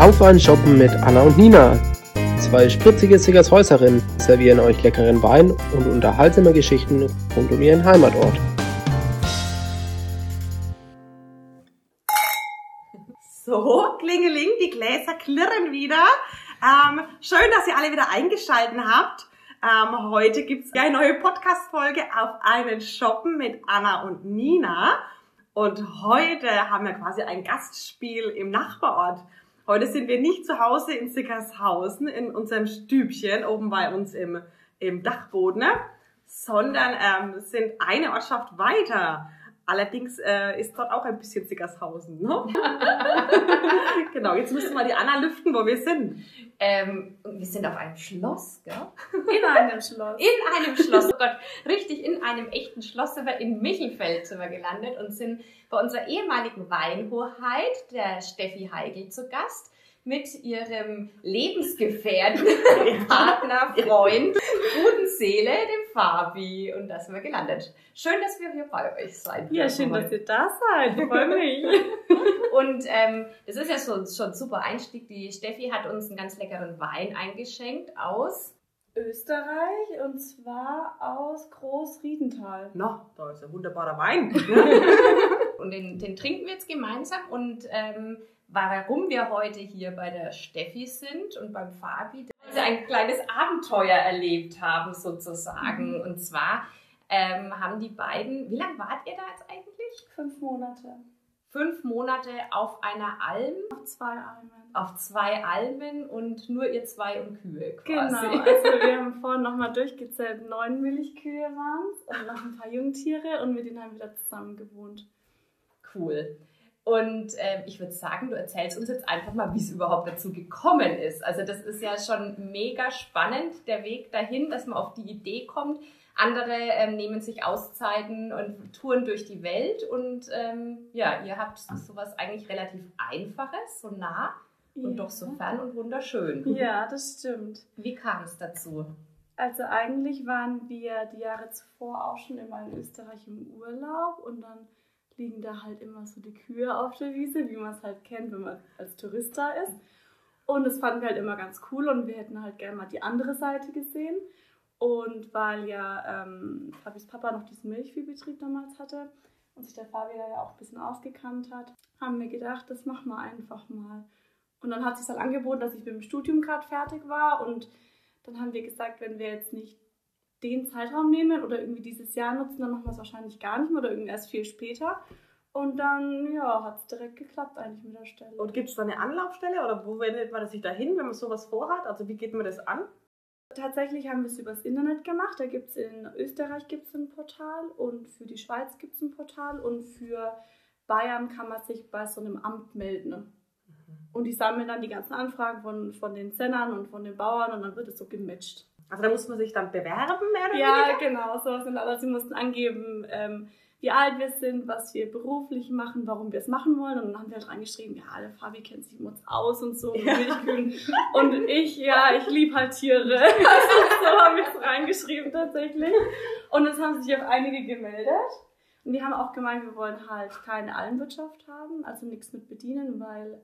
Auf ein Shoppen mit Anna und Nina. Zwei spritzige Sickershäuserinnen servieren euch leckeren Wein und unterhaltsame Geschichten rund um ihren Heimatort. So, klingeling, die Gläser klirren wieder. Ähm, schön, dass ihr alle wieder eingeschaltet habt. Ähm, heute gibt's eine neue Podcast-Folge auf einen Shoppen mit Anna und Nina. Und heute haben wir quasi ein Gastspiel im Nachbarort. Heute sind wir nicht zu Hause in Sickershausen in unserem Stübchen oben bei uns im, im Dachboden, ne? sondern ähm, sind eine Ortschaft weiter. Allerdings äh, ist dort auch ein bisschen Sickershausen. Ne? genau, jetzt müssen wir die Anna lüften, wo wir sind. Ähm, wir sind auf einem Schloss, gell? In einem Schloss. In einem Schloss, oh Gott, richtig, in einem echten Schloss sind wir in Michelfeld sind wir gelandet und sind bei unserer ehemaligen Weinhoheit, der Steffi Heigl, zu Gast mit ihrem Lebensgefährten, Partner, Freund, guten Seele, dem Fabi. Und da sind wir gelandet. Schön, dass wir hier bei euch sein Ja, schön, dass ihr da seid. Freue mich. Und ähm, das ist ja schon, schon ein super Einstieg. Die Steffi hat uns einen ganz leckeren Wein eingeschenkt aus Österreich und zwar aus Großriedental. Na, da ist ein wunderbarer Wein. und den, den trinken wir jetzt gemeinsam. Und ähm, warum wir heute hier bei der Steffi sind und beim Fabi, weil sie ein kleines Abenteuer erlebt haben sozusagen. Und zwar ähm, haben die beiden, wie lange wart ihr da jetzt eigentlich? Fünf Monate. Fünf Monate auf einer Alm, Auf zwei Almen. auf zwei Almen und nur ihr zwei und Kühe quasi. Genau, also wir haben vorhin nochmal durchgezählt, neun Milchkühe waren es und noch ein paar Jungtiere und mit denen haben wir da zusammen gewohnt. Cool. Und ähm, ich würde sagen, du erzählst uns jetzt einfach mal, wie es überhaupt dazu gekommen ist. Also das ist ja schon mega spannend, der Weg dahin, dass man auf die Idee kommt. Andere ähm, nehmen sich Auszeiten und touren durch die Welt. Und ähm, ja, ihr habt sowas eigentlich relativ Einfaches, so nah und Ja. doch so fern und wunderschön. Ja, das stimmt. Wie kam es dazu? Also eigentlich waren wir die Jahre zuvor auch schon immer in Österreich im Urlaub und dann liegen da halt immer so die Kühe auf der Wiese, wie man es halt kennt, wenn man als Tourist da ist. Und das fanden wir halt immer ganz cool und wir hätten halt gerne mal die andere Seite gesehen. Und weil ja ähm, Fabis Papa noch diesen Milchviehbetrieb damals hatte und sich der Fabi da ja auch ein bisschen ausgekannt hat, haben wir gedacht, das machen wir einfach mal. Und dann hat sich halt angeboten, dass ich mit dem Studium gerade fertig war und dann haben wir gesagt, wenn wir jetzt nicht den Zeitraum nehmen oder irgendwie dieses Jahr nutzen, dann machen wir es wahrscheinlich gar nicht mehr oder irgendwie erst viel später. Und dann, ja, hat es direkt geklappt eigentlich mit der Stelle. Und gibt es da eine Anlaufstelle oder wo wendet man sich da hin, wenn man sowas vorhat? Also wie geht man das an? Tatsächlich haben wir es übers Internet gemacht. Da gibt es in Österreich gibt's ein Portal und für die Schweiz gibt es ein Portal und für Bayern kann man sich bei so einem Amt melden. Und die sammeln dann die ganzen Anfragen von, von den Sennern und von den Bauern und dann wird es so gematcht. Also da muss man sich dann bewerben, mehr oder Ja, weniger? genau, so sind aber sie mussten angeben, ähm, wie alt wir sind, was wir beruflich machen, warum wir es machen wollen. Und dann haben wir halt reingeschrieben, ja, der Fabi kennt sich mit uns aus und so, Ja. Und ich, ja, ich liebe halt Tiere. Also, so habe ich es reingeschrieben tatsächlich. Und es haben sich auch einige gemeldet. Und die haben auch gemeint, wir wollen halt keine Almwirtschaft haben, also nichts mit bedienen, weil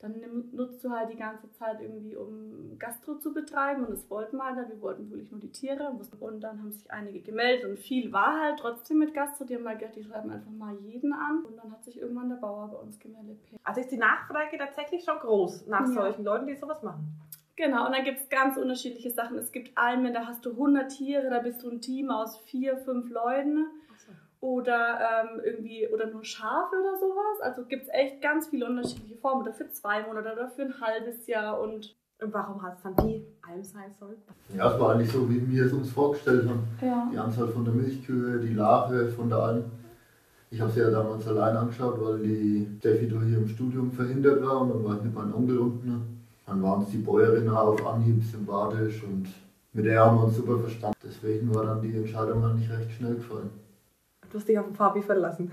dann nutzt du halt die ganze Zeit irgendwie, um Gastro zu betreiben und das wollten wir halt, wir wollten wirklich nur die Tiere und dann haben sich einige gemeldet und viel war halt trotzdem mit Gastro, die haben mal gedacht, die schreiben einfach mal jeden an und dann hat sich irgendwann der Bauer bei uns gemeldet. Also ist die Nachfrage tatsächlich schon groß nach Ja. solchen Leuten, die sowas machen. Genau, und dann gibt es ganz unterschiedliche Sachen. Es gibt Almen, da hast du 100 Tiere, da bist du ein Team aus vier, fünf Leuten oder ähm, irgendwie oder nur Schafe oder sowas. Also gibt es echt ganz viele unterschiedliche Formen. Oder für zwei Monate oder für ein halbes Jahr und warum hat es dann die Alm sein sollen? Ja, es war eigentlich so, wie wir es uns vorgestellt haben. ja. Die Anzahl von der Milchkühe, die Larve von der Alm. Ich habe sie ja damals allein angeschaut, weil die Steffi da hier im Studium verhindert war und dann war ich mit meinem Onkel unten. Dann waren es die Bäuerinnen auf Anhieb sympathisch und mit der haben wir uns super verstanden. Deswegen war dann die Entscheidung eigentlich recht schnell gefallen. Du hast dich auf den Fabi verlassen.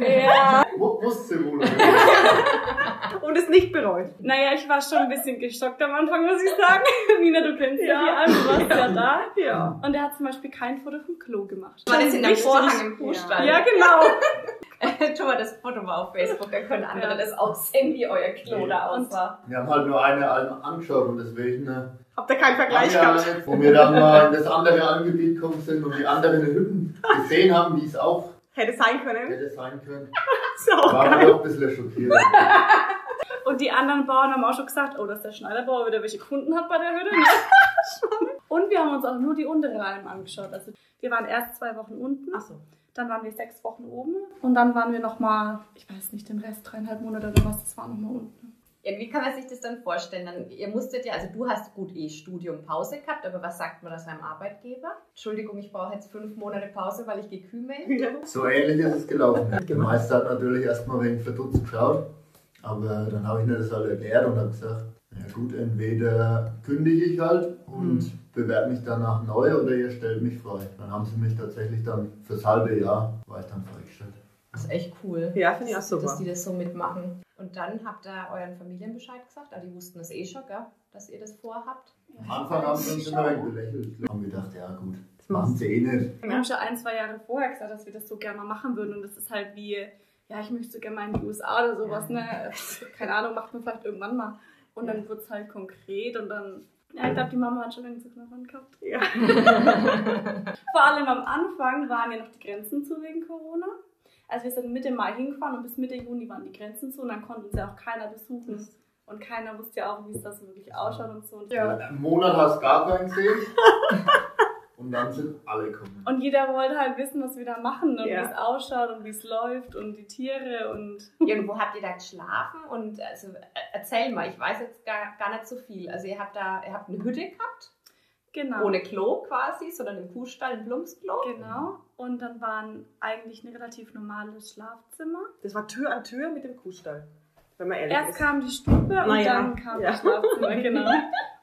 ja. Und das nicht bereut. Naja, ich war schon ein bisschen geschockt am Anfang, muss ich sagen. Nina, du kennst ja, die Alm, du warst ja, da. Ja. Und er hat zum Beispiel kein Foto vom Klo gemacht. War das in Wichtig. Vorhang im Kuhstall? Ja, genau. Tu mal das Foto mal auf Facebook, dann können andere das auch sehen, wie euer Klo da aussah. Wir haben halt nur eine Alm angeschaut und deswegen äh, Habt ihr keinen Vergleich haben gehabt? wo wir dann mal in das andere Angebiet gekommen sind und die anderen Hütten gesehen haben, wie es auch Hätte sein können. hätte sein können, Ist auch waren geil. auch ein bisschen schockiert. Und die anderen Bauern haben auch schon gesagt, oh, dass der Schneiderbauer wieder welche Kunden hat bei der Hütte. Ne? Und wir haben uns auch nur die untere Alm angeschaut. Also wir waren erst zwei Wochen unten, Ach so. dann waren wir sechs Wochen oben und dann waren wir nochmal, ich weiß nicht, den Rest, dreieinhalb Monate oder was, das war nochmal unten. Ja, wie kann man sich das dann vorstellen? Dann, ihr musstet ja, also du hast gut eh Studium Pause gehabt, aber was sagt man das seinem Arbeitgeber? Entschuldigung, ich brauche jetzt fünf Monate Pause, weil ich gekümmelt. So ähnlich ist es gelaufen. Der Meister hat natürlich erstmal wegen verdutzt geschaut, aber dann habe ich mir das halt erklärt und habe gesagt, ja gut, entweder kündige ich halt und bewerbe mich danach neu oder ihr stellt mich frei. Dann haben sie mich tatsächlich dann fürs halbe Jahr, war ich dann freigestellt. Das ist echt cool. Ja, finde ich auch super. dass die das so mitmachen. Und dann habt ihr euren Familien Bescheid gesagt, aber die wussten das eh schon, gell? dass ihr das vorhabt. Am Anfang haben sie uns immer ein belächelt. Wir haben gedacht, ja gut, das machen sie eh nicht. Wir haben schon ein, zwei Jahre vorher gesagt, dass wir das so gerne mal machen würden. Und das ist halt wie, ja, ich möchte so gerne mal in die USA oder sowas, ne? Keine Ahnung, macht man vielleicht irgendwann mal. Und dann wird es halt konkret und dann, ja, ich glaube, die Mama hat schon einen Zug davon gehabt. Ja. Vor allem am Anfang waren ja noch die Grenzen zu wegen Corona. Also wir sind Mitte Mai hingefahren und bis Mitte Juni waren die Grenzen zu und dann konnte uns ja auch keiner besuchen. Und keiner wusste ja auch, wie es da so wirklich ausschaut und so. Und, Einen Monat hast du gar keinen gesehen. Und dann sind alle gekommen. und jeder wollte halt wissen, was wir da machen und Ja. wie es ausschaut und wie es läuft und die Tiere und Irgendwo habt ihr da geschlafen und also äh, erzähl mal, ich weiß jetzt gar, gar nicht so viel. Also ihr habt da, ihr habt eine Hütte gehabt, genau. ohne Klo quasi, sondern im Kuhstall ein Plumpsklo. Genau. Und dann waren eigentlich ein relativ normales Schlafzimmer. Das war Tür an Tür mit dem Kuhstall. Wenn man ehrlich Erst ist. kam die Stube und Naja, dann kam ja. das Schlafzimmer, genau.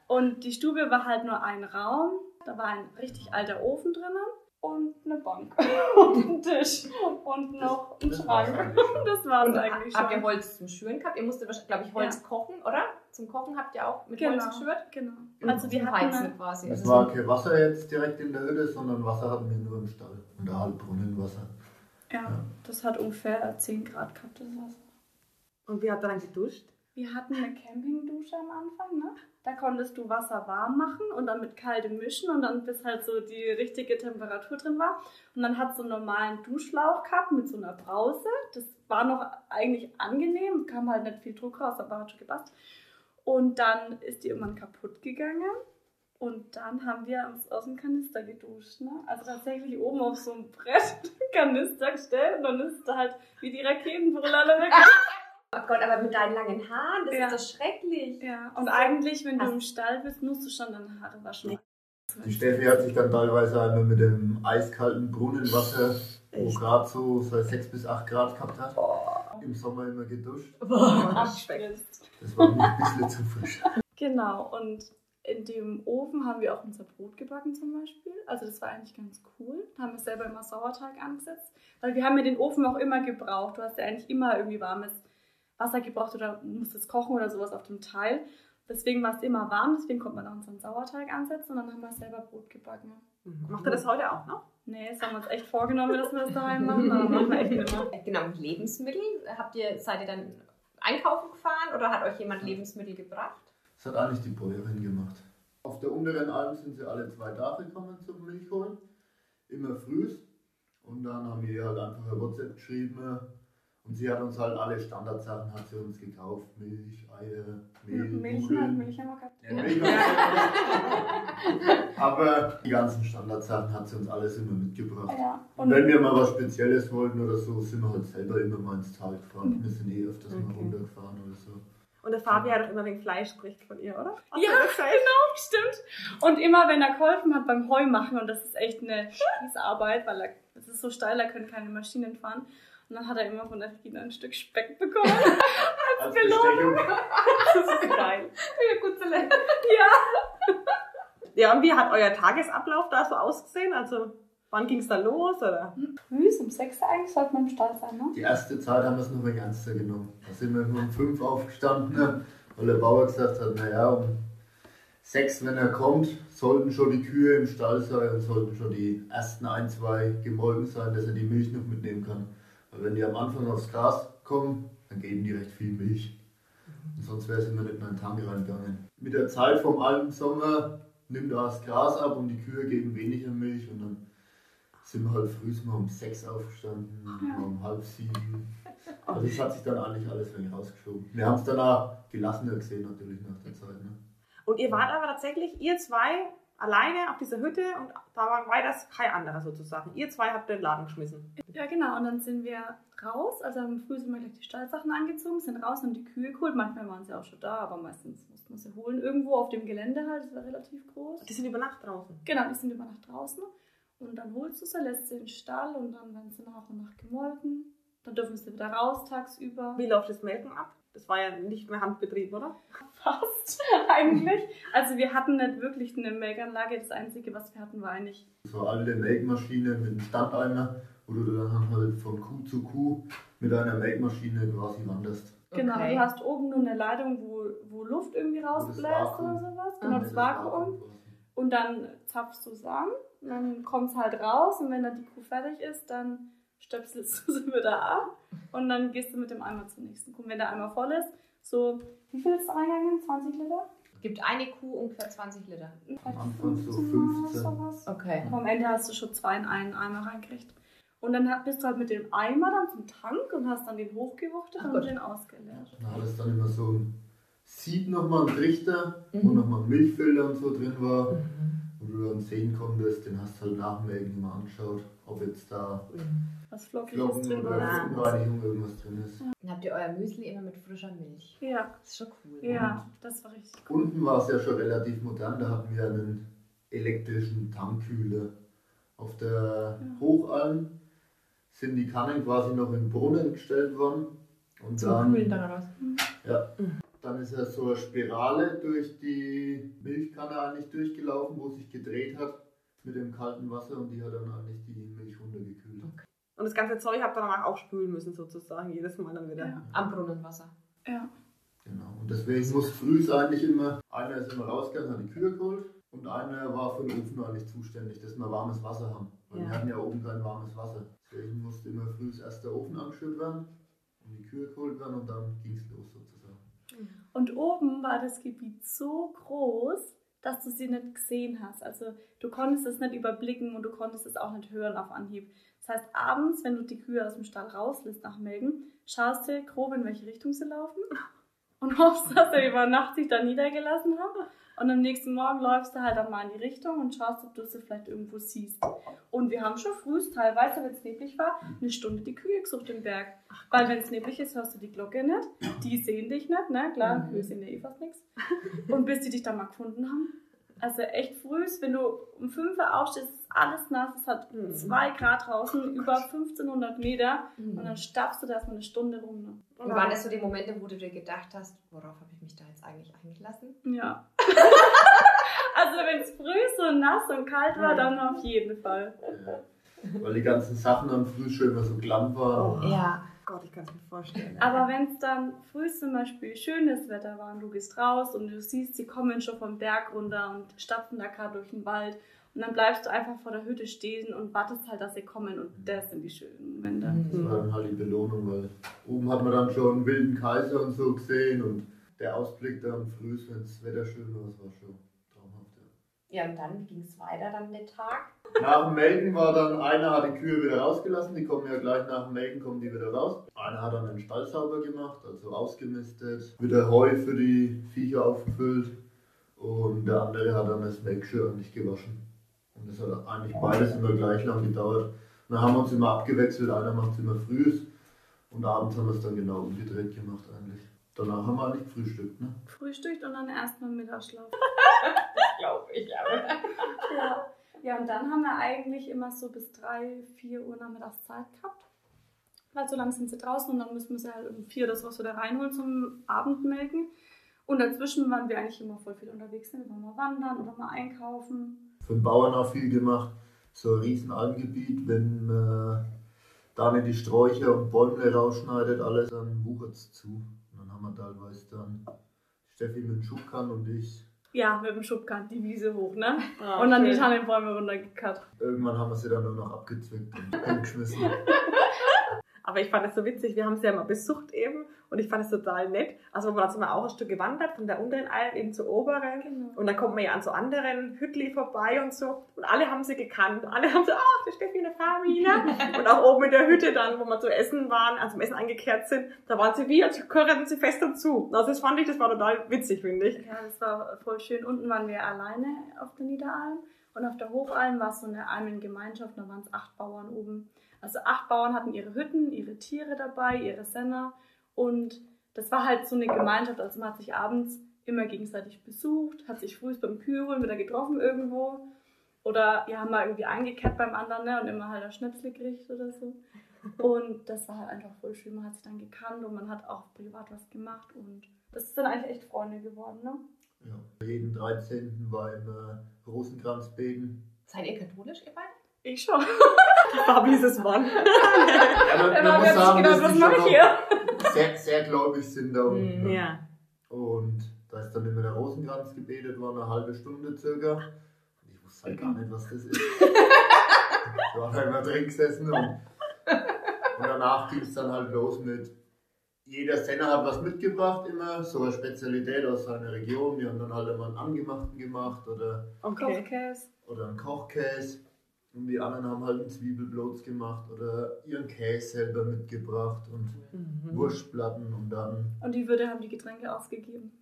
Und die Stube war halt nur ein Raum. Da war ein richtig alter Ofen drinnen und eine Bank und ein Tisch und noch ein Das war's Schrank. eigentlich schon. Das war es eigentlich habt ihr schon. Holz zum Schüren gehabt? Ihr musstet, glaube ich, Holz kochen, oder? Zum Kochen habt ihr auch mit Genau. Holz geschürt? Genau. Und Also wir Heizen quasi. Es Also war kein Wasser jetzt direkt in der Hütte, sondern Wasser hatten wir nur im Stall. Und da halt Brunnenwasser. ja, das hat ungefähr 10 Grad gehabt, das Wasser. Und wie habt ihr dann geduscht? Wir hatten eine Campingdusche am Anfang, ne? Da konntest du Wasser warm machen und dann mit kaltem mischen und dann bis halt so die richtige Temperatur drin war. Und dann hat so einen normalen Duschlauch gehabt mit so einer Brause. Das war noch eigentlich angenehm, kam halt nicht viel Druck raus, aber hat schon gepasst. Und dann ist die irgendwann kaputt gegangen. Und dann haben wir uns aus dem Kanister geduscht. Ne? Also tatsächlich oben auf so einem Brett Kanister gestellt und dann ist da halt wie die Raketenbrille alle weg. Oh Gott, aber mit deinen langen Haaren, das Ja. ist doch schrecklich. Ja, und eigentlich, wenn du Hast- im Stall bist, musst du schon deine Haare waschen. Die Steffi hat sich dann teilweise einmal mit dem eiskalten Brunnenwasser, wo gerade so, so 6 bis 8 Grad gehabt hat, im Sommer immer geduscht. abspritzt. Das war mir ein bisschen zu frisch. Genau, und in dem Ofen haben wir auch unser Brot gebacken zum Beispiel. Also das war eigentlich ganz cool. Da haben wir selber immer Sauerteig angesetzt. Weil wir haben ja den Ofen auch immer gebraucht. Du hast ja eigentlich immer irgendwie warmes Wasser gebraucht oder musstest kochen oder sowas auf dem Teil. Deswegen war es immer warm, deswegen konnte man auch unseren Sauerteig ansetzen und dann haben wir selber Brot gebacken. Macht ihr das heute auch noch? Nee, das haben wir uns echt vorgenommen, dass wir das daheim machen, aber machen wir echt mehr. Genau, mit Lebensmitteln. Habt ihr, seid ihr dann einkaufen gefahren oder hat euch jemand Lebensmittel gebracht? Das hat eigentlich die Bäuerin gemacht. Auf der unteren Alm sind sie alle zwei Tage gekommen zum Milch holen. Immer früh. Und dann haben wir ihr halt einfach WhatsApp geschrieben. Und sie hat uns halt alle Standardsachen hat sie uns gekauft. Milch, Eier, Mehl, Milch, Nudeln. Milch haben wir gehabt. Ja, Milch haben wir- Aber die ganzen Standardsachen hat sie uns alles immer mitgebracht. Ja, Und wenn wir mal was Spezielles wollten oder so, sind wir halt selber immer mal ins Tal gefahren. Wir sind eh öfters mal Okay. runtergefahren oder so. Und der Fabi hat auch immer wegen Fleisch spricht von ihr, oder? Hast Ja, das genau, stimmt. Und immer wenn er geholfen hat beim Heumachen, und das ist echt eine Scheißarbeit, weil er, es ist so steil, da können keine Maschinen fahren. Und dann hat er immer von der Regina ein Stück Speck bekommen. Als Belohnung. Das ist geil. Ja, gut zu lernen. ja. Ja, und wie hat euer Tagesablauf da so ausgesehen? Also, Wann ging es da los, oder? Früh, um 6 Uhr eigentlich, sollte man im Stall sein, ne? Die erste Zeit haben wir es noch ein ernster genommen. Da sind wir nur um 5 aufgestanden, ne? weil der Bauer gesagt hat, naja, um 6, wenn er kommt, sollten schon die Kühe im Stall sein und sollten schon die ersten ein, zwei gemolken sein, dass er die Milch noch mitnehmen kann. Wenn die am Anfang aufs Gras kommen, dann geben die recht viel Milch. Und sonst wäre es immer nicht in einen Tank reingegangen. Mit der Zeit vom alten Sommer nimmt das Gras ab und die Kühe geben weniger Milch und dann sind wir halt früh mal um sechs aufgestanden, mal um halb sieben. Also das hat sich dann eigentlich alles wenig rausgeschoben. Wir haben es danach gelassener gesehen natürlich nach der Zeit. Ne? Und ihr wart aber tatsächlich, ihr zwei, alleine auf dieser Hütte und da war weiter kein anderer sozusagen. Ihr zwei habt den Laden geschmissen. Ja, genau. Und dann sind wir raus. Also am Früh sind wir gleich die Stallsachen angezogen, sind raus und die Kühe geholt. Manchmal waren sie auch schon da, aber meistens mussten wir sie holen. Irgendwo auf dem Gelände halt. Das war relativ groß. Die sind über Nacht draußen. Genau, die sind über Nacht draußen. Und dann holst du sie, lässt sie in den Stall und dann werden sie nach und nach gemolken. Dann dürfen sie wieder raus tagsüber. Wie läuft das Melken ab? Das war ja nicht mehr Handbetrieb, oder? Fast eigentlich. Also wir hatten nicht wirklich eine Melkanlage. Das Einzige, was wir hatten, war eigentlich So alte Melkmaschine mit einem Standeimer, wo du dann halt von Kuh zu Kuh mit einer Melkmaschine quasi wanderst. Genau, Okay. du hast oben nur eine Leitung, wo, wo Luft irgendwie rausbläst oder sowas. Ah, Genau, Ja, das Vakuum. Und dann zapfst du es an und dann kommt es halt raus und wenn dann die Kuh fertig ist, dann stöpselst du sie wieder ab und dann gehst du mit dem Eimer zur nächsten Kuh. Wenn der Eimer voll ist, so, wie viel ist reingegangen? 20 Liter? Gibt eine Kuh ungefähr 20 Liter. Am Anfang so 15, 15. sowas. Okay. Am Ende hast du schon zwei in einen Eimer reingekriegt. Und dann bist du halt mit dem Eimer dann zum Tank und hast dann den hochgewuchtet Ach und Gott. den ausgeleert. Da hat es dann immer so ein Sieb nochmal, ein Trichter, wo Mhm. nochmal ein Milchfilter und so drin war, wo du dann sehen konntest, den hast du halt nach dem Melken immer angeschaut, ob jetzt da Was Flockiges Flocken drin oder war. Verunreinigung irgendwas drin ist. Dann habt ihr euer Müsli immer mit frischer Milch. Ja, Das ist schon cool. ja, das war richtig cool. Unten war es ja schon relativ modern, da hatten wir einen elektrischen Tankkühler. Auf der Hochalm sind die Kannen quasi noch in den Brunnen gestellt worden. Und Zum dann, Kühlen dann raus. ja, dann ist ja so eine Spirale durch die Milchkanne eigentlich durchgelaufen, wo sich gedreht hat mit dem kalten Wasser und die hat dann eigentlich die Milch runtergekühlt. Und das ganze Zeug habt ihr danach auch spülen müssen sozusagen, jedes Mal dann wieder. Ja. Am Brunnenwasser. Ja. Genau. Und deswegen muss früh eigentlich immer, einer ist immer rausgegangen, hat die Kühe geholt und einer war für den Ofen eigentlich zuständig, dass wir warmes Wasser haben. Weil Ja. wir hatten ja oben kein warmes Wasser. Deswegen musste immer früh erst der Ofen angeschüttet werden und die Kühe geholt werden und dann ging es los sozusagen. Und oben war das Gebiet so groß, dass du sie nicht gesehen hast. Also du konntest es nicht überblicken und du konntest es auch nicht hören auf Anhieb. Das heißt, abends, wenn du die Kühe aus dem Stall rauslässt nach Melken, schaust du grob, in welche Richtung sie laufen und hoffst, dass sie über Nacht sich da niedergelassen haben. Und am nächsten Morgen läufst du halt dann mal in die Richtung und schaust, ob du sie vielleicht irgendwo siehst. Und wir haben schon früh, teilweise, wenn es neblig war, eine Stunde die Kühe gesucht im Berg. Weil wenn es neblig ist, hörst du die Glocke nicht. Die sehen dich nicht, ne? Klar, Mhm. Kühe sehen ja eh fast nichts. Und bis die dich dann mal gefunden haben. Also echt früh, wenn du um 5 Uhr aufstehst, ist alles nass, es hat Mhm. 2 Grad draußen, über 1500 Meter. Und Und dann stapfst du da erstmal eine Stunde rum. Ne? waren das so die Momente, wo du dir gedacht hast, worauf habe ich mich da jetzt eigentlich eingelassen? Ja. also wenn es früh so nass und kalt war, Mhm. dann auf jeden Fall. Weil die ganzen Sachen dann früh schon immer so klamm waren. Ja. Gott, ich kann es mir vorstellen. Aber wenn es dann früh zum Beispiel schönes Wetter war und du gehst raus und du siehst, sie kommen schon vom Berg runter und stapfen da gerade durch den Wald und dann bleibst du einfach vor der Hütte stehen und wartest halt, dass sie kommen und das sind die schönen Momente. Das war dann halt die Belohnung, weil oben hat man dann schon einen wilden Kaiser und so gesehen und der Ausblick dann früh, wenn das Wetter schön war, das war schon. Ja. Und dann ging es weiter, dann der Tag. Nach dem Melken war dann, einer hat die Kühe wieder rausgelassen, die kommen ja gleich nach dem Melken, kommen die wieder raus. Einer hat dann den Stall sauber gemacht, also ausgemistet, wieder Heu für die Viecher aufgefüllt und der andere hat dann das Melkgeschirr nicht gewaschen. Und das hat eigentlich beides immer gleich lang gedauert. Und dann haben wir uns immer abgewechselt, einer macht es immer früh und abends haben wir es dann genau umgedreht gemacht eigentlich. Danach haben wir eigentlich gefrühstückt, ne? Frühstückt und dann erstmal Mittagsschlaf. Glaube ich, aber. Ja. ja, und dann haben wir eigentlich immer so bis 3, 4 Uhr nachmittags Zeit gehabt. Weil so lange sind sie draußen und dann müssen wir sie halt um 4 oder sowas wieder reinholen zum Abendmelken. Und dazwischen waren wir eigentlich immer voll viel unterwegs. Wir waren mal wandern oder mal einkaufen. Für den Bauern auch viel gemacht. so ein riesen Almgebiet, wenn man da nicht die Sträucher und Bäume rausschneidet, alles, dann wuchert es zu. Und dann haben wir teilweise dann Steffi mit dem Schubkarren und ich. Ja, mit dem Schubkarren die Wiese hoch, ne? Ah, und dann die. Tannenbäume runtergekarrt. Irgendwann haben wir sie dann nur noch abgezwickt und hingeschmissen. Aber ich fand es so witzig, wir haben sie ja mal besucht eben und ich fand es total nett. Also sind wir auch ein Stück gewandert von der unteren Alm eben zur oberen Genau. und dann kommt man ja an so anderen Hütli vorbei und so und alle haben sie gekannt. Alle haben so, ach, die Steffi eine Farmina. und auch oben in der Hütte dann, wo wir zu essen waren, also zum Essen angekehrt sind, da waren sie wie, als gehörten sie fest dazu. Also das fand ich, das war total witzig, finde ich. Ja, das war voll schön. Unten waren wir alleine auf der Niederalm und auf der Hochalm war es so eine Almengemeinschaft, da waren es acht Bauern oben. Also acht Bauern hatten ihre Hütten, ihre Tiere dabei, ihre Senner und das war halt so eine Gemeinschaft, also man hat sich abends immer gegenseitig besucht, hat sich früh beim Kühlholen wieder getroffen irgendwo oder ja, haben mal irgendwie eingekehrt beim anderen ne, und immer halt ein Schnäpsle gekriegt oder so. Und das war halt einfach voll schön, man hat sich dann gekannt und man hat auch privat was gemacht und das ist dann eigentlich echt Freunde geworden, ne? Ja. Jeden 13. war immer Rosenkranzbeten. Seid ihr katholisch, ihr beiden? Ich schon. Fabi ist es Mann. Ja, man, Er man war muss sagen, dass genau, mache schon ich hier? sehr, sehr gläubig sind da unten. ne? Ja. Und da ist dann immer der Rosenkranz gebetet worden, eine halbe Stunde circa. Und ich wusste halt gar nicht, was das ist. ich war da immer drin gesessen und, und danach ging es dann halt los mit, jeder Senner hat was mitgebracht immer, so eine Spezialität aus seiner Region. Die haben dann halt immer einen Angemachten gemacht oder, Okay. Kochkäse. oder einen Kochkäse. Und die anderen haben halt einen Zwiebelblots gemacht oder ihren Käse selber mitgebracht und Mhm. Wurstplatten und dann. Und die Würde haben die Getränke ausgegeben.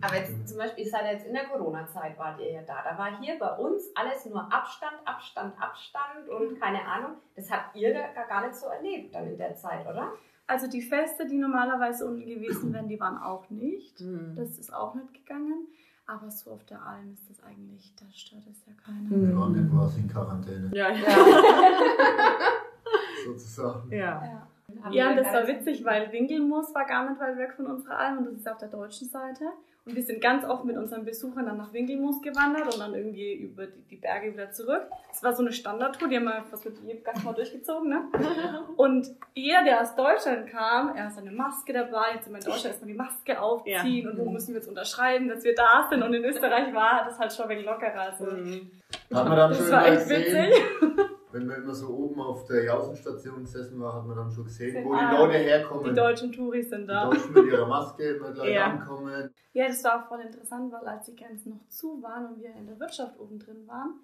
Aber jetzt zum Beispiel, ihr seid jetzt in der Corona-Zeit, wart ihr ja da. Da war hier bei uns alles nur Abstand, Abstand, Abstand und keine Ahnung. Das habt ihr da gar nicht so erlebt dann in der Zeit, oder? Also die Feste, die normalerweise unten gewesen wären, die waren auch nicht. Mhm. Das ist auch nicht gegangen. Aber so auf der Alm ist das eigentlich, da stört es ja keiner. Wir waren ja quasi in Quarantäne, Ja, ja. sozusagen. ja. Ja. Ja, das war witzig, weil Winkelmoos war gar nicht weit weg von unserer Alm und das ist auf der deutschen Seite. Und wir sind ganz oft mit unseren Besuchern dann nach Winkelmoos gewandert und dann irgendwie über die, die Berge wieder zurück. Das war so eine Standardtour, die haben wir fast mit jedem Gast mal durchgezogen. Ne? Und jeder, der aus Deutschland kam, er hat seine Maske dabei. Jetzt sind wir in Deutschland erstmal die Maske aufziehen Ja. und wo müssen wir jetzt unterschreiben, dass wir da sind. Und in Österreich war das halt schon wegen lockerer. Also, Mhm. Hat man dann das schon war echt witzig. wenn wir immer so oben auf der Jausenstation gesessen war, hat man dann schon gesehen, wo Ah, die Leute herkommen. Die deutschen Touris sind Die da. Deutschen mit ihrer Maske immer gleich Ja. ankommen. Ja, das war auch voll interessant, weil als die Grenzen noch zu waren und wir in der Wirtschaft oben drin waren,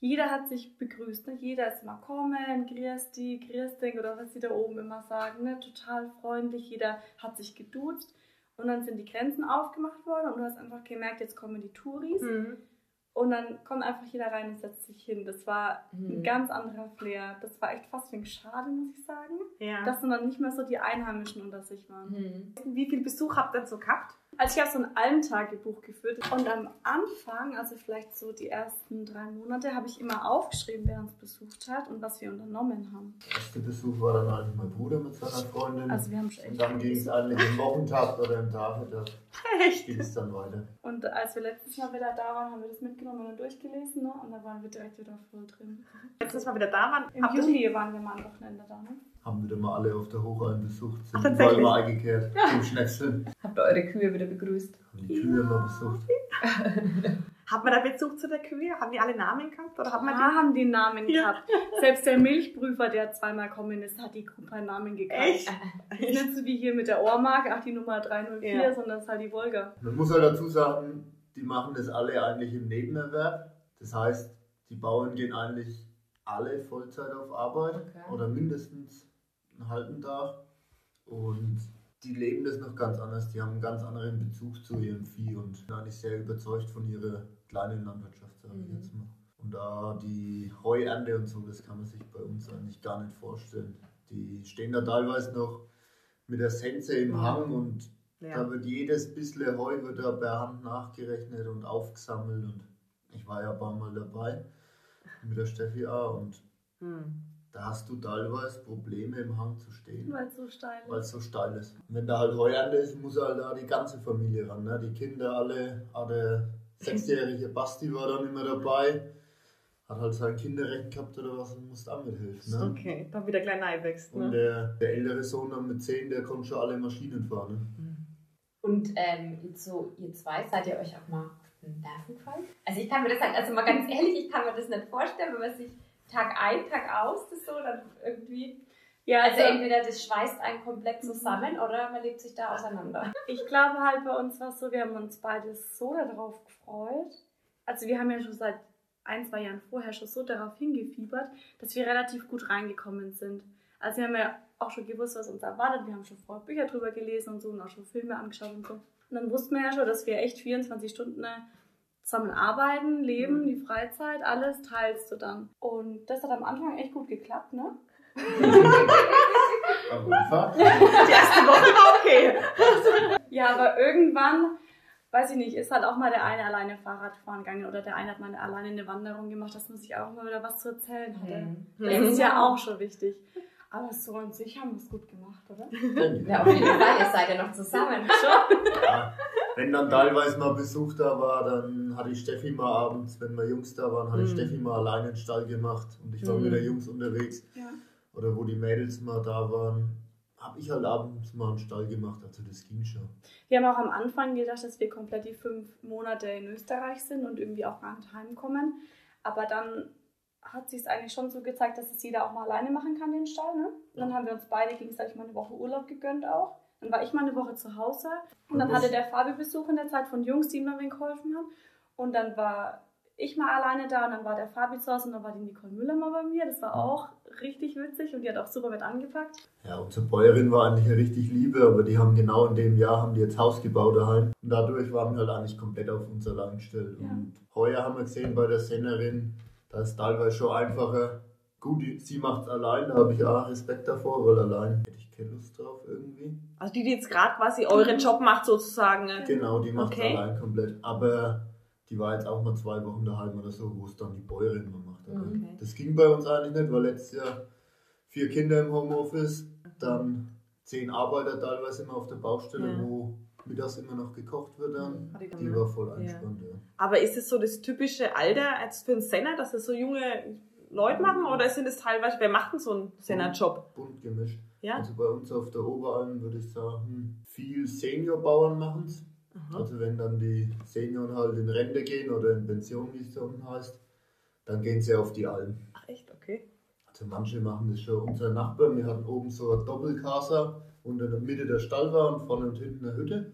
jeder hat sich begrüßt. Ne? Jeder ist immer kommen, grüß die, grüß dich oder was sie da oben immer sagen. Ne? Total freundlich, jeder hat sich geduzt. Und dann sind die Grenzen aufgemacht worden und du hast einfach gemerkt, jetzt kommen die Touris. Mhm. Und dann kommt einfach jeder rein und setzt sich hin. Das war ein Mhm. ganz anderer Flair. Das war echt fast wegen schade, muss ich sagen. Ja. Dass dann nicht mehr so die Einheimischen unter sich waren. Mhm. Wie viel Besuch habt ihr so gehabt? Also ich habe so ein Almtagebuch geführt und am Anfang, also vielleicht so die ersten drei Monate, habe ich immer aufgeschrieben, wer uns besucht hat und was wir unternommen haben. Der erste Besuch war dann eigentlich mein Bruder mit seiner Freundin. Also wir haben schon echt und dann ging es eigentlich im Wochentag oder im Tag. Da Echt? ging es dann weiter. Und als wir letztes Mal wieder da waren, haben wir das mitgenommen und durchgelesen ne? und da waren wir direkt wieder voll drin. Letztes Mal wieder da waren. Im Juli waren wir mal am Wochenende da, ne? Haben wieder mal alle auf der Hochalm besucht. Ach, Sind überall mal eingekehrt zum Schnäpseln. Habt ihr eure Kühe wieder begrüßt? Haben die Kühe mal besucht. Hat man da Bezug zu der Kühe? Haben die alle Namen gehabt? Oder hat man Ja, haben die Namen Ja. gehabt. Selbst der Milchprüfer, der zweimal kommen ist, hat die Gruppe einen Namen die? gekannt. Echt? Nicht so wie hier mit der Ohrmarke, ach die Nummer 304, Ja. sondern es ist halt die Wolga. Man muss halt dazu sagen, die machen das alle eigentlich im Nebenerwerb. Das heißt, die Bauern gehen eigentlich alle Vollzeit auf Arbeit Okay. oder mindestens einen halben Tag. Und die leben das noch ganz anders. Die haben einen ganz anderen Bezug zu ihrem Vieh und sind eigentlich sehr überzeugt von ihrer kleinen Landwirtschaft, sage ich Mhm. jetzt mal. Und da die Heuernte und so, das kann man sich bei uns eigentlich gar nicht vorstellen. Die stehen da teilweise noch mit der Sense im Hang und Ja. da wird jedes bisschen Heu wird da per Hand nachgerechnet und aufgesammelt und ich war ja ein paar Mal dabei mit der Steffi auch und Hm. Da hast du teilweise Probleme im Hang zu stehen, Weil es so steil weil ist. es so steil ist. Und wenn da halt Heuernte ist, muss halt da die ganze Familie ran, ne? die Kinder alle, auch der sechsjährige Basti war dann immer dabei, hat halt sein Kinderrecht gehabt oder was und musste auch mithelfen. Ne? Okay, dann wieder klein einwächst. Und Ne? der, der ältere Sohn dann mit 10, der konnte schon alle Maschinen fahren. Ne? Und ähm, so, ihr zwei, seid ihr euch auch mal auf den Nerven gefallen? Also ich kann mir das halt, also mal ganz ehrlich, ich kann mir das nicht vorstellen, wenn man sich Tag ein, Tag aus das so dann irgendwie. Ja, Also entweder das schweißt einen komplett zusammen oder man lebt sich da auseinander. Ich glaube halt bei uns war es so, wir haben uns beide so darauf gefreut. Also wir haben ja schon seit ein, zwei Jahren vorher schon so darauf hingefiebert, dass wir relativ gut reingekommen sind. Also wir haben ja auch schon gewusst, was uns erwartet. Wir haben schon vorher Bücher drüber gelesen und so und auch schon Filme angeschaut und so. Und dann wussten wir ja schon, dass wir echt 24 Stunden zusammen arbeiten, leben, die Freizeit, alles teilst du dann. Und das hat am Anfang echt gut geklappt, ne? Die erste Woche war okay. Ja, aber irgendwann, weiß ich nicht, ist halt auch mal der eine alleine Fahrrad fahren gegangen oder der eine hat mal alleine eine Wanderung gemacht, dass man sich auch mal wieder was zu erzählen hatte. Das Mhm. ist ja auch schon wichtig. Aber so an sich haben wir es gut gemacht, oder? Ja, auf jeden Fall, ihr seid ja noch zusammen. Ja, wenn dann teilweise mal Besuch da war, dann hatte ich Steffi mal abends, wenn wir Jungs da waren, hatte ich Mhm. Steffi mal alleine in den Stall gemacht und ich war Mhm. mit der Jungs unterwegs. Ja. Oder wo die Mädels mal da waren, habe ich halt abends mal einen Stall gemacht, also das ging schon. Wir haben auch am Anfang gedacht, dass wir komplett die fünf Monate in Österreich sind und irgendwie auch gar nicht heimkommen. Aber dann hat sich es eigentlich schon so gezeigt, dass es jeder auch mal alleine machen kann, den Stall. Ne? Und dann haben wir uns beide gegenseitig mal eine Woche Urlaub gegönnt auch. Dann war ich mal eine Woche zu Hause und dann hatte der Fabi Besuch in der Zeit von Jungs, die ihm dann geholfen haben. Und dann war ich mal alleine da und dann war der Fabi zu Hause und dann war die Nicole Müller mal bei mir. Das war auch richtig witzig und die hat auch super mit angepackt. Ja, unsere Bäuerin war eigentlich eine richtig liebe, aber die haben genau in dem Jahr haben die jetzt Haus gebaut daheim. Und dadurch waren wir halt eigentlich komplett auf uns allein gestellt. Ja. Und heuer haben wir gesehen bei der Sennerin, da ist teilweise schon einfacher. Gut, sie macht es allein, da habe ich auch Respekt davor, weil allein hätte ich keine Lust drauf irgendwie. Also die, die jetzt gerade quasi euren Job macht sozusagen. ne? Genau, die macht es Okay. allein komplett. Aber die war jetzt auch mal zwei Wochen daheim oder so, wo es dann die Bäuerin mal macht. Okay. Das ging bei uns eigentlich nicht, weil letztes Jahr vier Kinder im Homeoffice, dann zehn Arbeiter teilweise immer auf der Baustelle, Ja. wo mittags immer noch gekocht wird dann. Die dann, Die war voll eingespannt, ja. Aber ist es so das typische Alter als für einen Senner, dass das so junge Leute machen oder sind es teilweise, wer macht denn so einen Sennerjob? Bunt gemischt. Ja? Also bei uns auf der Oberalm würde ich sagen, viel Seniorbauern machen es. Also wenn dann die Senioren halt in Rente gehen oder in Pension, wie es da unten heißt, dann gehen sie auf die Alm. Ach echt, okay. Also manche machen das schon. Unser Nachbar, wir hatten oben so eine Doppelkasa und in der Mitte der Stall war und vorne und hinten eine Hütte.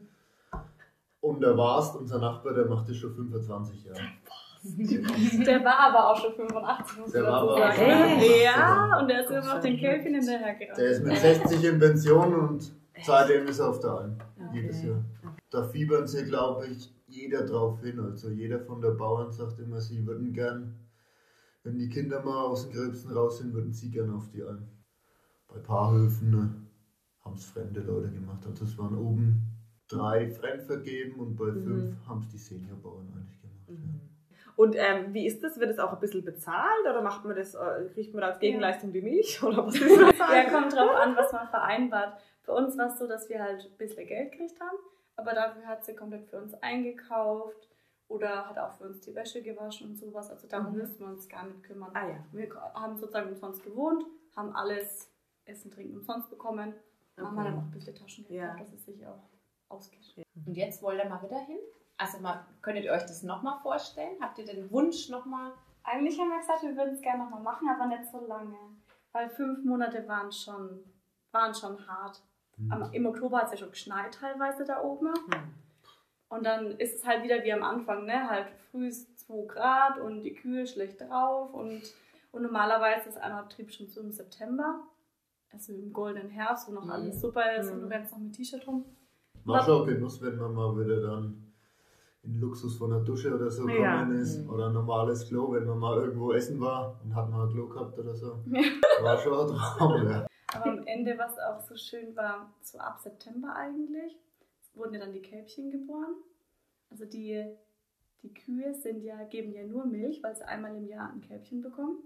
Und der Warst, unser Nachbar, der macht das schon 25 Jahre. Der war aber auch schon 85, muss Der man war aber sagen. auch schon- Ja, und der ist immer noch den Kälbchen hinterher gerannt. Der ist mit 60 in Pension und seitdem ist er auf der Alm. Okay. Jedes Jahr. Da fiebern sie, glaube ich, jeder drauf hin. Also jeder von der Bauern sagt immer, sie würden gern, wenn die Kinder mal aus den Gröbsten raus sind, würden sie gern auf die Alm. Bei Paarhöfen ne, haben es fremde Leute gemacht. Also es waren oben drei fremd vergeben und bei Mhm. fünf haben es die Seniorbauern eigentlich gemacht. Ja. Und ähm, wie ist das? Wird es auch ein bisschen bezahlt oder macht man das, äh, kriegt man da als Gegenleistung die Milch oder was ist das? Ja, kommt drauf an, was man vereinbart. Für uns war es so, dass wir halt ein bisschen Geld gekriegt haben, aber dafür hat sie komplett für uns eingekauft oder hat auch für uns die Wäsche gewaschen und sowas. Also darum Mhm. mussten wir uns gar nicht kümmern. Ah ja. Wir haben sozusagen umsonst gewohnt, haben alles Essen, Trinken umsonst bekommen. Haben wir Okay. dann auch ein bisschen Taschengeld Ja. gehabt, dass es sich auch ausgeht. Und jetzt wollt ihr mal wieder hin? Also mal, könntet ihr euch das nochmal vorstellen? Habt ihr den Wunsch nochmal? Eigentlich haben wir gesagt, wir würden es gerne nochmal machen, aber nicht so lange. Weil fünf Monate waren schon, waren schon hart. Mhm. Im Oktober hat es ja schon geschneit teilweise da oben. Hm. Und dann ist es halt wieder wie am Anfang, ne? Halt früh 2 Grad und die Kühe schlecht drauf und, und normalerweise ist ein Betrieb schon so im September. Also im goldenen Herbst, wo noch Mhm. alles super ist und Mhm. du rennst noch mit T-Shirt rum. War schon ein Genuss, wenn man mal wieder dann in Luxus von der Dusche oder so Ja. gekommen ist. Mhm. Oder ein normales Klo, wenn man mal irgendwo essen war und hat mal ein Klo gehabt oder so. War schon ein Traum, ja. Aber am Ende, was auch so schön war, so ab September eigentlich, wurden ja dann die Kälbchen geboren. Also die, die Kühe sind ja, geben ja nur Milch, weil sie einmal im Jahr ein Kälbchen bekommen.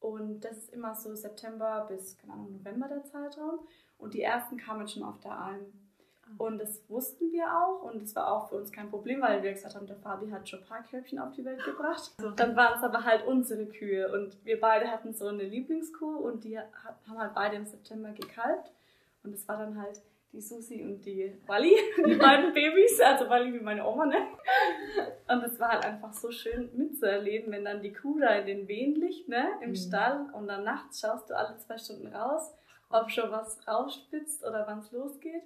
Und das ist immer so September bis, keine Ahnung, November der Zeitraum. Und die ersten kamen schon auf der Alm. Und das wussten wir auch und es war auch für uns kein Problem, weil wir gesagt haben, der Fabi hat schon ein paar Kälbchen auf die Welt gebracht. Dann waren es aber halt unsere Kühe und wir beide hatten so eine Lieblingskuh und die haben halt beide im September gekalbt. Und es war dann halt die Susi und die Wally, die beiden Babys, also Wally wie meine Oma, ne? Und es war halt einfach so schön mitzuerleben, wenn dann die Kuh da in den Wehen liegt, ne, im Mhm. Stall und dann nachts schaust du alle zwei Stunden raus, ob schon was rausspitzt oder wann es losgeht.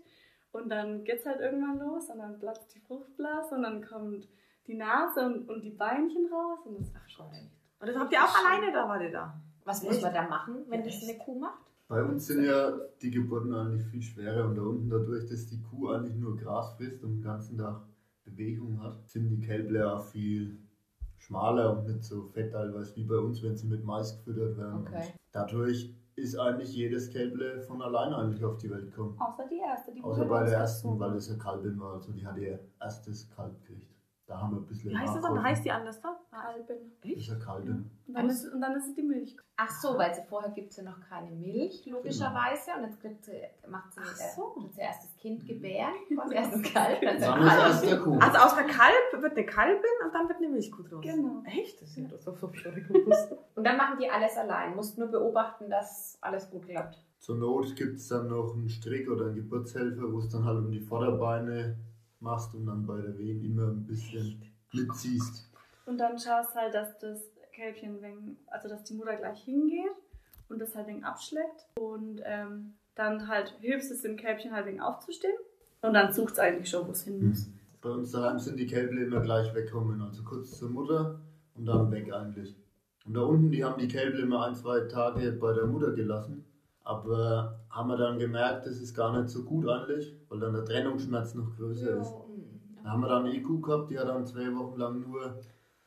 Und dann geht's halt irgendwann los und dann platzt die Fruchtblase und dann kommt die Nase und, und die Beinchen raus und das ist schon Und das habt ihr auch alleine da, war ihr da? Was muss man da machen, wenn das eine Kuh macht? Bei uns sind ja die Geburten eigentlich viel schwerer und da unten dadurch, dass die Kuh eigentlich nur Gras frisst und den ganzen Tag Bewegung hat, sind die Kälble auch viel schmaler und nicht so fett teilweise wie bei uns, wenn sie mit Mais gefüttert werden. Okay. Dadurch ist eigentlich jedes Kälble von alleine eigentlich auf die Welt gekommen. Außer die erste, die Außer bei der ersten, weil es eine Kalbin war, also die hat ihr erstes Kalb gekriegt. Da haben wir ein bisschen Wie heißt das dann? Heißt die anders da? Kalbin. Das ist eine Kalbin. Und dann, ist, und dann ist es die Milch. Ach so, weil sie vorher gibt sie noch keine Milch, logischerweise. Und jetzt kriegt sie, macht sie, Ach äh, so. tut sie erst das Kind gebären, quasi erst das Kalb, dann Dann das ist Kalb. erst der Kuh. Also aus einer Kalb wird eine Kalbin und dann wird eine Milchkuh draus. Genau. Echt? Das ist das so schon gewusst. Und dann machen die alles allein. Musst nur beobachten, dass alles gut klappt. Zur Not gibt es dann noch einen Strick oder einen Geburtshelfer, wo es dann halt um die Vorderbeine machst und dann bei der Wehen immer ein bisschen mitziehst. Und dann schaust halt, dass das Kälbchen, wegen, also dass die Mutter gleich hingeht und das halt wegen abschleckt. Und ähm, dann halt hilfst es dem Kälbchen halt wegen aufzustehen. Und dann sucht es eigentlich schon, wo es hin muss. Bei uns daheim sind die Kälble immer gleich wegkommen, also kurz zur Mutter und dann weg eigentlich. Und da unten, die haben die Kälble immer ein, zwei Tage bei der Mutter gelassen. Aber haben wir dann gemerkt, das ist gar nicht so gut eigentlich, weil dann der Trennungsschmerz noch größer ist. Da haben wir dann eine EQ gehabt, die hat dann zwei Wochen lang nur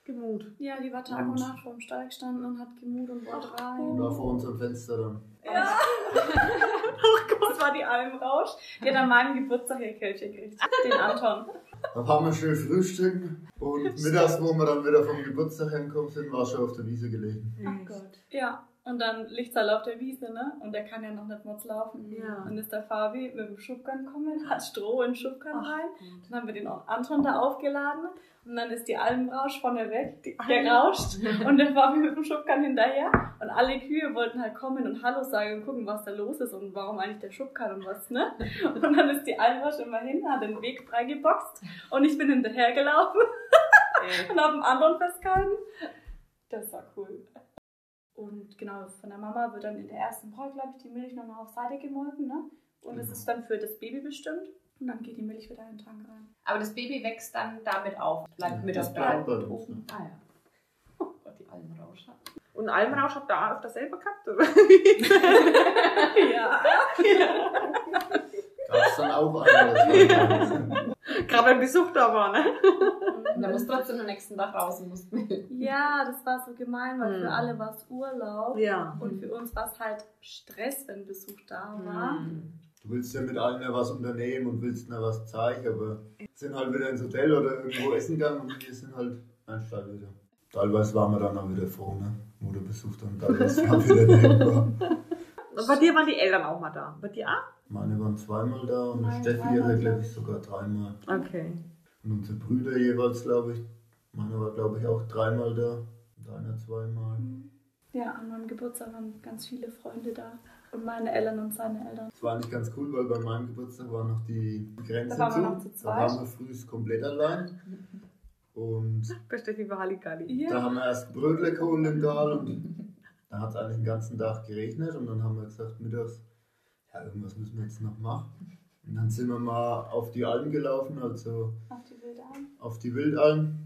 Gemut. Ja, die war Tag und Und- Nacht vor dem Stall gestanden und hat gemut und und rein. war vor unserem Fenster dann. Ja. oh Gott, das war die Almrausch. Die hat an meinem Geburtstag ihr Kälbchen gekriegt. Den Anton. Da haben wir schön frühstücken und mittags, wo wir dann wieder vom Geburtstag heimgekommen sind, war schon auf der Wiese gelegen. Ach Gott. Ja, und dann liegt halt auf der Wiese, ne? Und der kann ja noch nicht mal laufen. Ja. Dann ist der Fabi mit dem Schubkarren gekommen, hat Stroh in den Schubkarren Ach, rein. gut. Dann haben wir den Anton da aufgeladen und dann ist die Almrausch vorne weg, die, gerauscht und der Fabi mit dem Schubkarren hinterher. Und alle Kühe wollten halt kommen und Hallo sagen und gucken, was da los ist und warum eigentlich der Schubkarren und was, ne? Und dann ist die Almrausch immer hin, hat den Weg freigeboxt und ich bin hinterhergelaufen und hab den anderen festgehalten. Das war cool. Und genau, von der Mama wird dann in der ersten Woche, glaube ich, die Milch nochmal auf Seite gemolken, ne? Und es ist dann für das Baby bestimmt. Und dann geht die Milch wieder in den Tank rein. Aber das Baby wächst dann damit auf, bleibt mit Das auf bleibt der uns. Ne? Ah ja. Oh Gott, die Almrausch. Und Almrausch habt ihr auch öfter selber gehabt? Oder? ja. Gab es dann auch eine. Gerade wenn Besuch da war, ne? Und dann musst du trotzdem am nächsten Tag raus und musst ja, das war so gemein, weil Hm. für alle war es Urlaub. Ja. Und für uns war es halt Stress, wenn Besuch da war. Hm. Du willst ja mit allen ja was unternehmen und willst mir was zeigen, aber sind halt wieder ins Hotel oder irgendwo essen gegangen und wir sind halt ein Stall wieder. Teilweise waren wir dann auch wieder froh, ne? Mutter besucht dann teilweise wieder daheim war. Und bei dir waren die Eltern auch mal da. Bei dir auch? Meine waren zweimal da und Meine Steffi ihre, glaube ich, sogar dreimal. Okay. Und unsere Brüder jeweils, glaube ich. Meine war, glaube ich, auch dreimal da. Und einer zweimal. Ja, an meinem Geburtstag waren ganz viele Freunde da. Und meine Eltern und seine Eltern. Das war eigentlich ganz cool, weil bei meinem Geburtstag war noch die Grenze Da waren wir noch zu da zweit. waren wir früh komplett allein. Und Beste liebe Halligalli. Da haben wir erst Brötle geholt im Tal und da hat es eigentlich den ganzen Tag geregnet und dann haben wir gesagt mittags, ja irgendwas müssen wir jetzt noch machen. Und dann sind wir mal auf die Alm gelaufen, also Auf die Wildalm. auf die Wildalm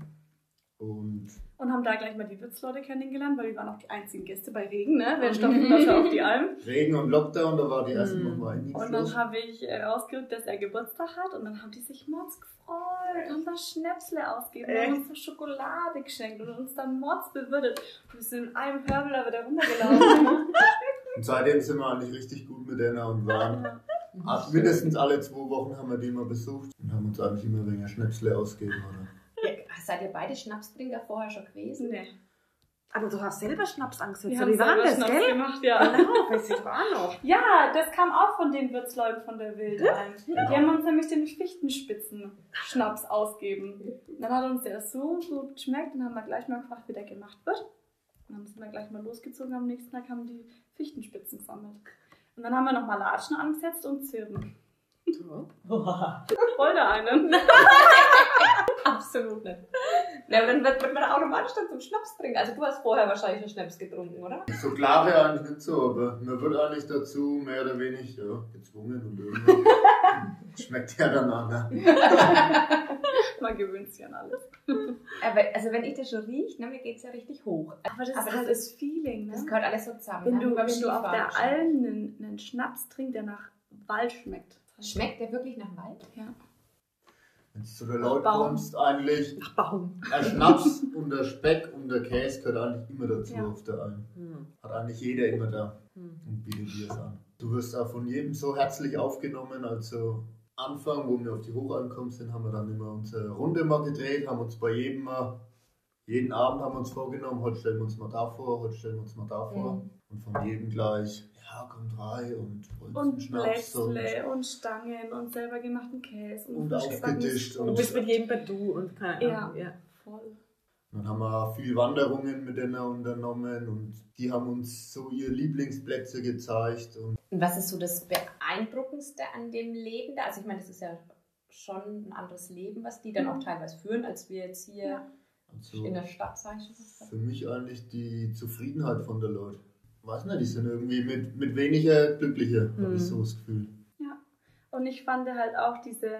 und Und haben da gleich mal die Wirtsleute kennengelernt, weil wir waren auch die einzigen Gäste bei Regen, ne? Wer stopfen das auf die Alm? Regen und Lockdown, da war die erste Mhm. Woche mal nichts Und dann habe ich äh, rausgerückt, dass er Geburtstag hat und dann haben die sich Mords gefreut, haben da Schnäpsle ausgegeben, haben uns so Schokolade geschenkt und uns dann Mords bewirtet. Und wir sind in einem Hörbel da wieder runtergelaufen. Und seitdem sind wir eigentlich richtig gut mit denen und waren mindestens alle zwei Wochen haben wir die mal besucht und haben uns eigentlich immer wegen Schnäpsle ausgegeben. Oder? Ja, seid ihr beide Schnapstrinker vorher schon gewesen? nee. Aber du hast selber Schnaps angesetzt. Wir oder haben wie war selber das, Schnaps gell? gemacht, ja. Genau, weiß ich auch noch. Ja, das kam auch von den Wirtsleuten von der Wildein. Die haben uns nämlich den Fichtenspitzen-Schnaps ausgeben. Dann hat uns der so gut geschmeckt, dann haben wir gleich mal gefragt, wie der gemacht wird. Und dann sind wir gleich mal losgezogen, am nächsten Tag haben die Fichtenspitzen gesammelt. Und dann haben wir nochmal Latschen angesetzt und Zirben. Voll der einen. Absolut nicht. Na, aber dann wird, wird man automatisch dann zum Schnaps trinken. Also du hast vorher wahrscheinlich schon Schnaps getrunken, oder? So klar wäre eigentlich nicht so, aber man wird eigentlich dazu mehr oder weniger ja, gezwungen und irgendwann schmeckt ja dann an. Ne? Man gewöhnt sich an alles. Aber, also wenn ich das schon rieche, ne, mir geht's ja richtig hoch. Aber das Aber ist halt das das Feeling, ne? Das gehört alles so zusammen. Wenn ne? du, wenn du auf der. Alm einen, einen Schnaps trinkst, der nach Wald schmeckt. Schmeckt der wirklich nach Wald? Ja. Wenn du zu den Leuten Baum. kommst, eigentlich Ach, Baum. der Schnaps und der Speck und der Käse gehört eigentlich immer dazu Ja. auf der Alm. Hm. Hat eigentlich jeder immer da Hm. und bietet dir es an. Du wirst auch von jedem so herzlich aufgenommen. Also Anfang, wo wir auf die Hochalm gekommen sind, haben wir dann immer unsere Runde mal gedreht, haben uns bei jedem mal, jeden Abend haben wir uns vorgenommen, heute stellen wir uns mal da vor, heute stellen wir uns mal da vor. Mhm. Und von jedem gleich, ja, kommt rein und Und Schnaps und, und Stangen und selber gemachten Käse und, und aufgetischt. Du Und bist mit jedem bei du und keine Ja. Ahnung. Ja. Voll. Dann haben wir viel Wanderungen mit denen unternommen und die haben uns so ihre Lieblingsplätze gezeigt. Und Und was ist so das Beeindruckendste an dem Leben da? Also ich meine, das ist ja schon ein anderes Leben, was die dann auch teilweise führen, als wir jetzt hier Ja. also in der Stadt, sag ich schon. für mich eigentlich die Zufriedenheit von der Leute. Weiß nicht, die sind irgendwie mit, mit weniger glücklicher, habe Mhm. ich so das Gefühl. Und ich fand halt auch diese,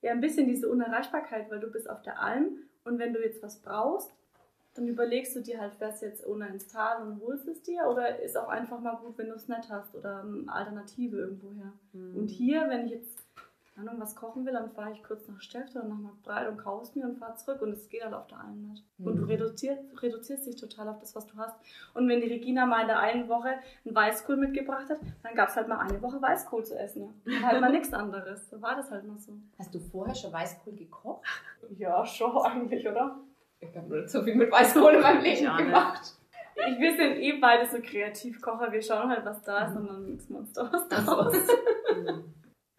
ja, ein bisschen diese Unerreichbarkeit, weil du bist auf der Alm und wenn du jetzt was brauchst, dann überlegst du dir halt, fährst du jetzt ohne ins Tal und holst es dir oder ist auch einfach mal gut, wenn du es nicht hast oder eine Alternative irgendwoher. Hm. Und hier, wenn ich jetzt Ahnung, was kochen will, dann fahre ich kurz nach Stäfte oder nach Marktbreit und kaufe es mir und fahre zurück und es geht halt auf der einen nicht. Und du Mhm. reduzierst, reduzierst dich total auf das, was du hast. Und wenn die Regina mal in der einen Woche einen Weißkohl mitgebracht hat, dann gab es halt mal eine Woche Weißkohl zu essen. Ne? Und halt mal nichts anderes. So war das halt mal so. Hast du vorher schon Weißkohl gekocht? Ja, schon eigentlich, oder? Ich habe nicht so viel mit Weißkohl in meinem Leben nicht. gemacht. Ich, wir sind eh beide so Kreativkocher. Wir schauen halt, was da ist und dann mixen wir uns da was draus.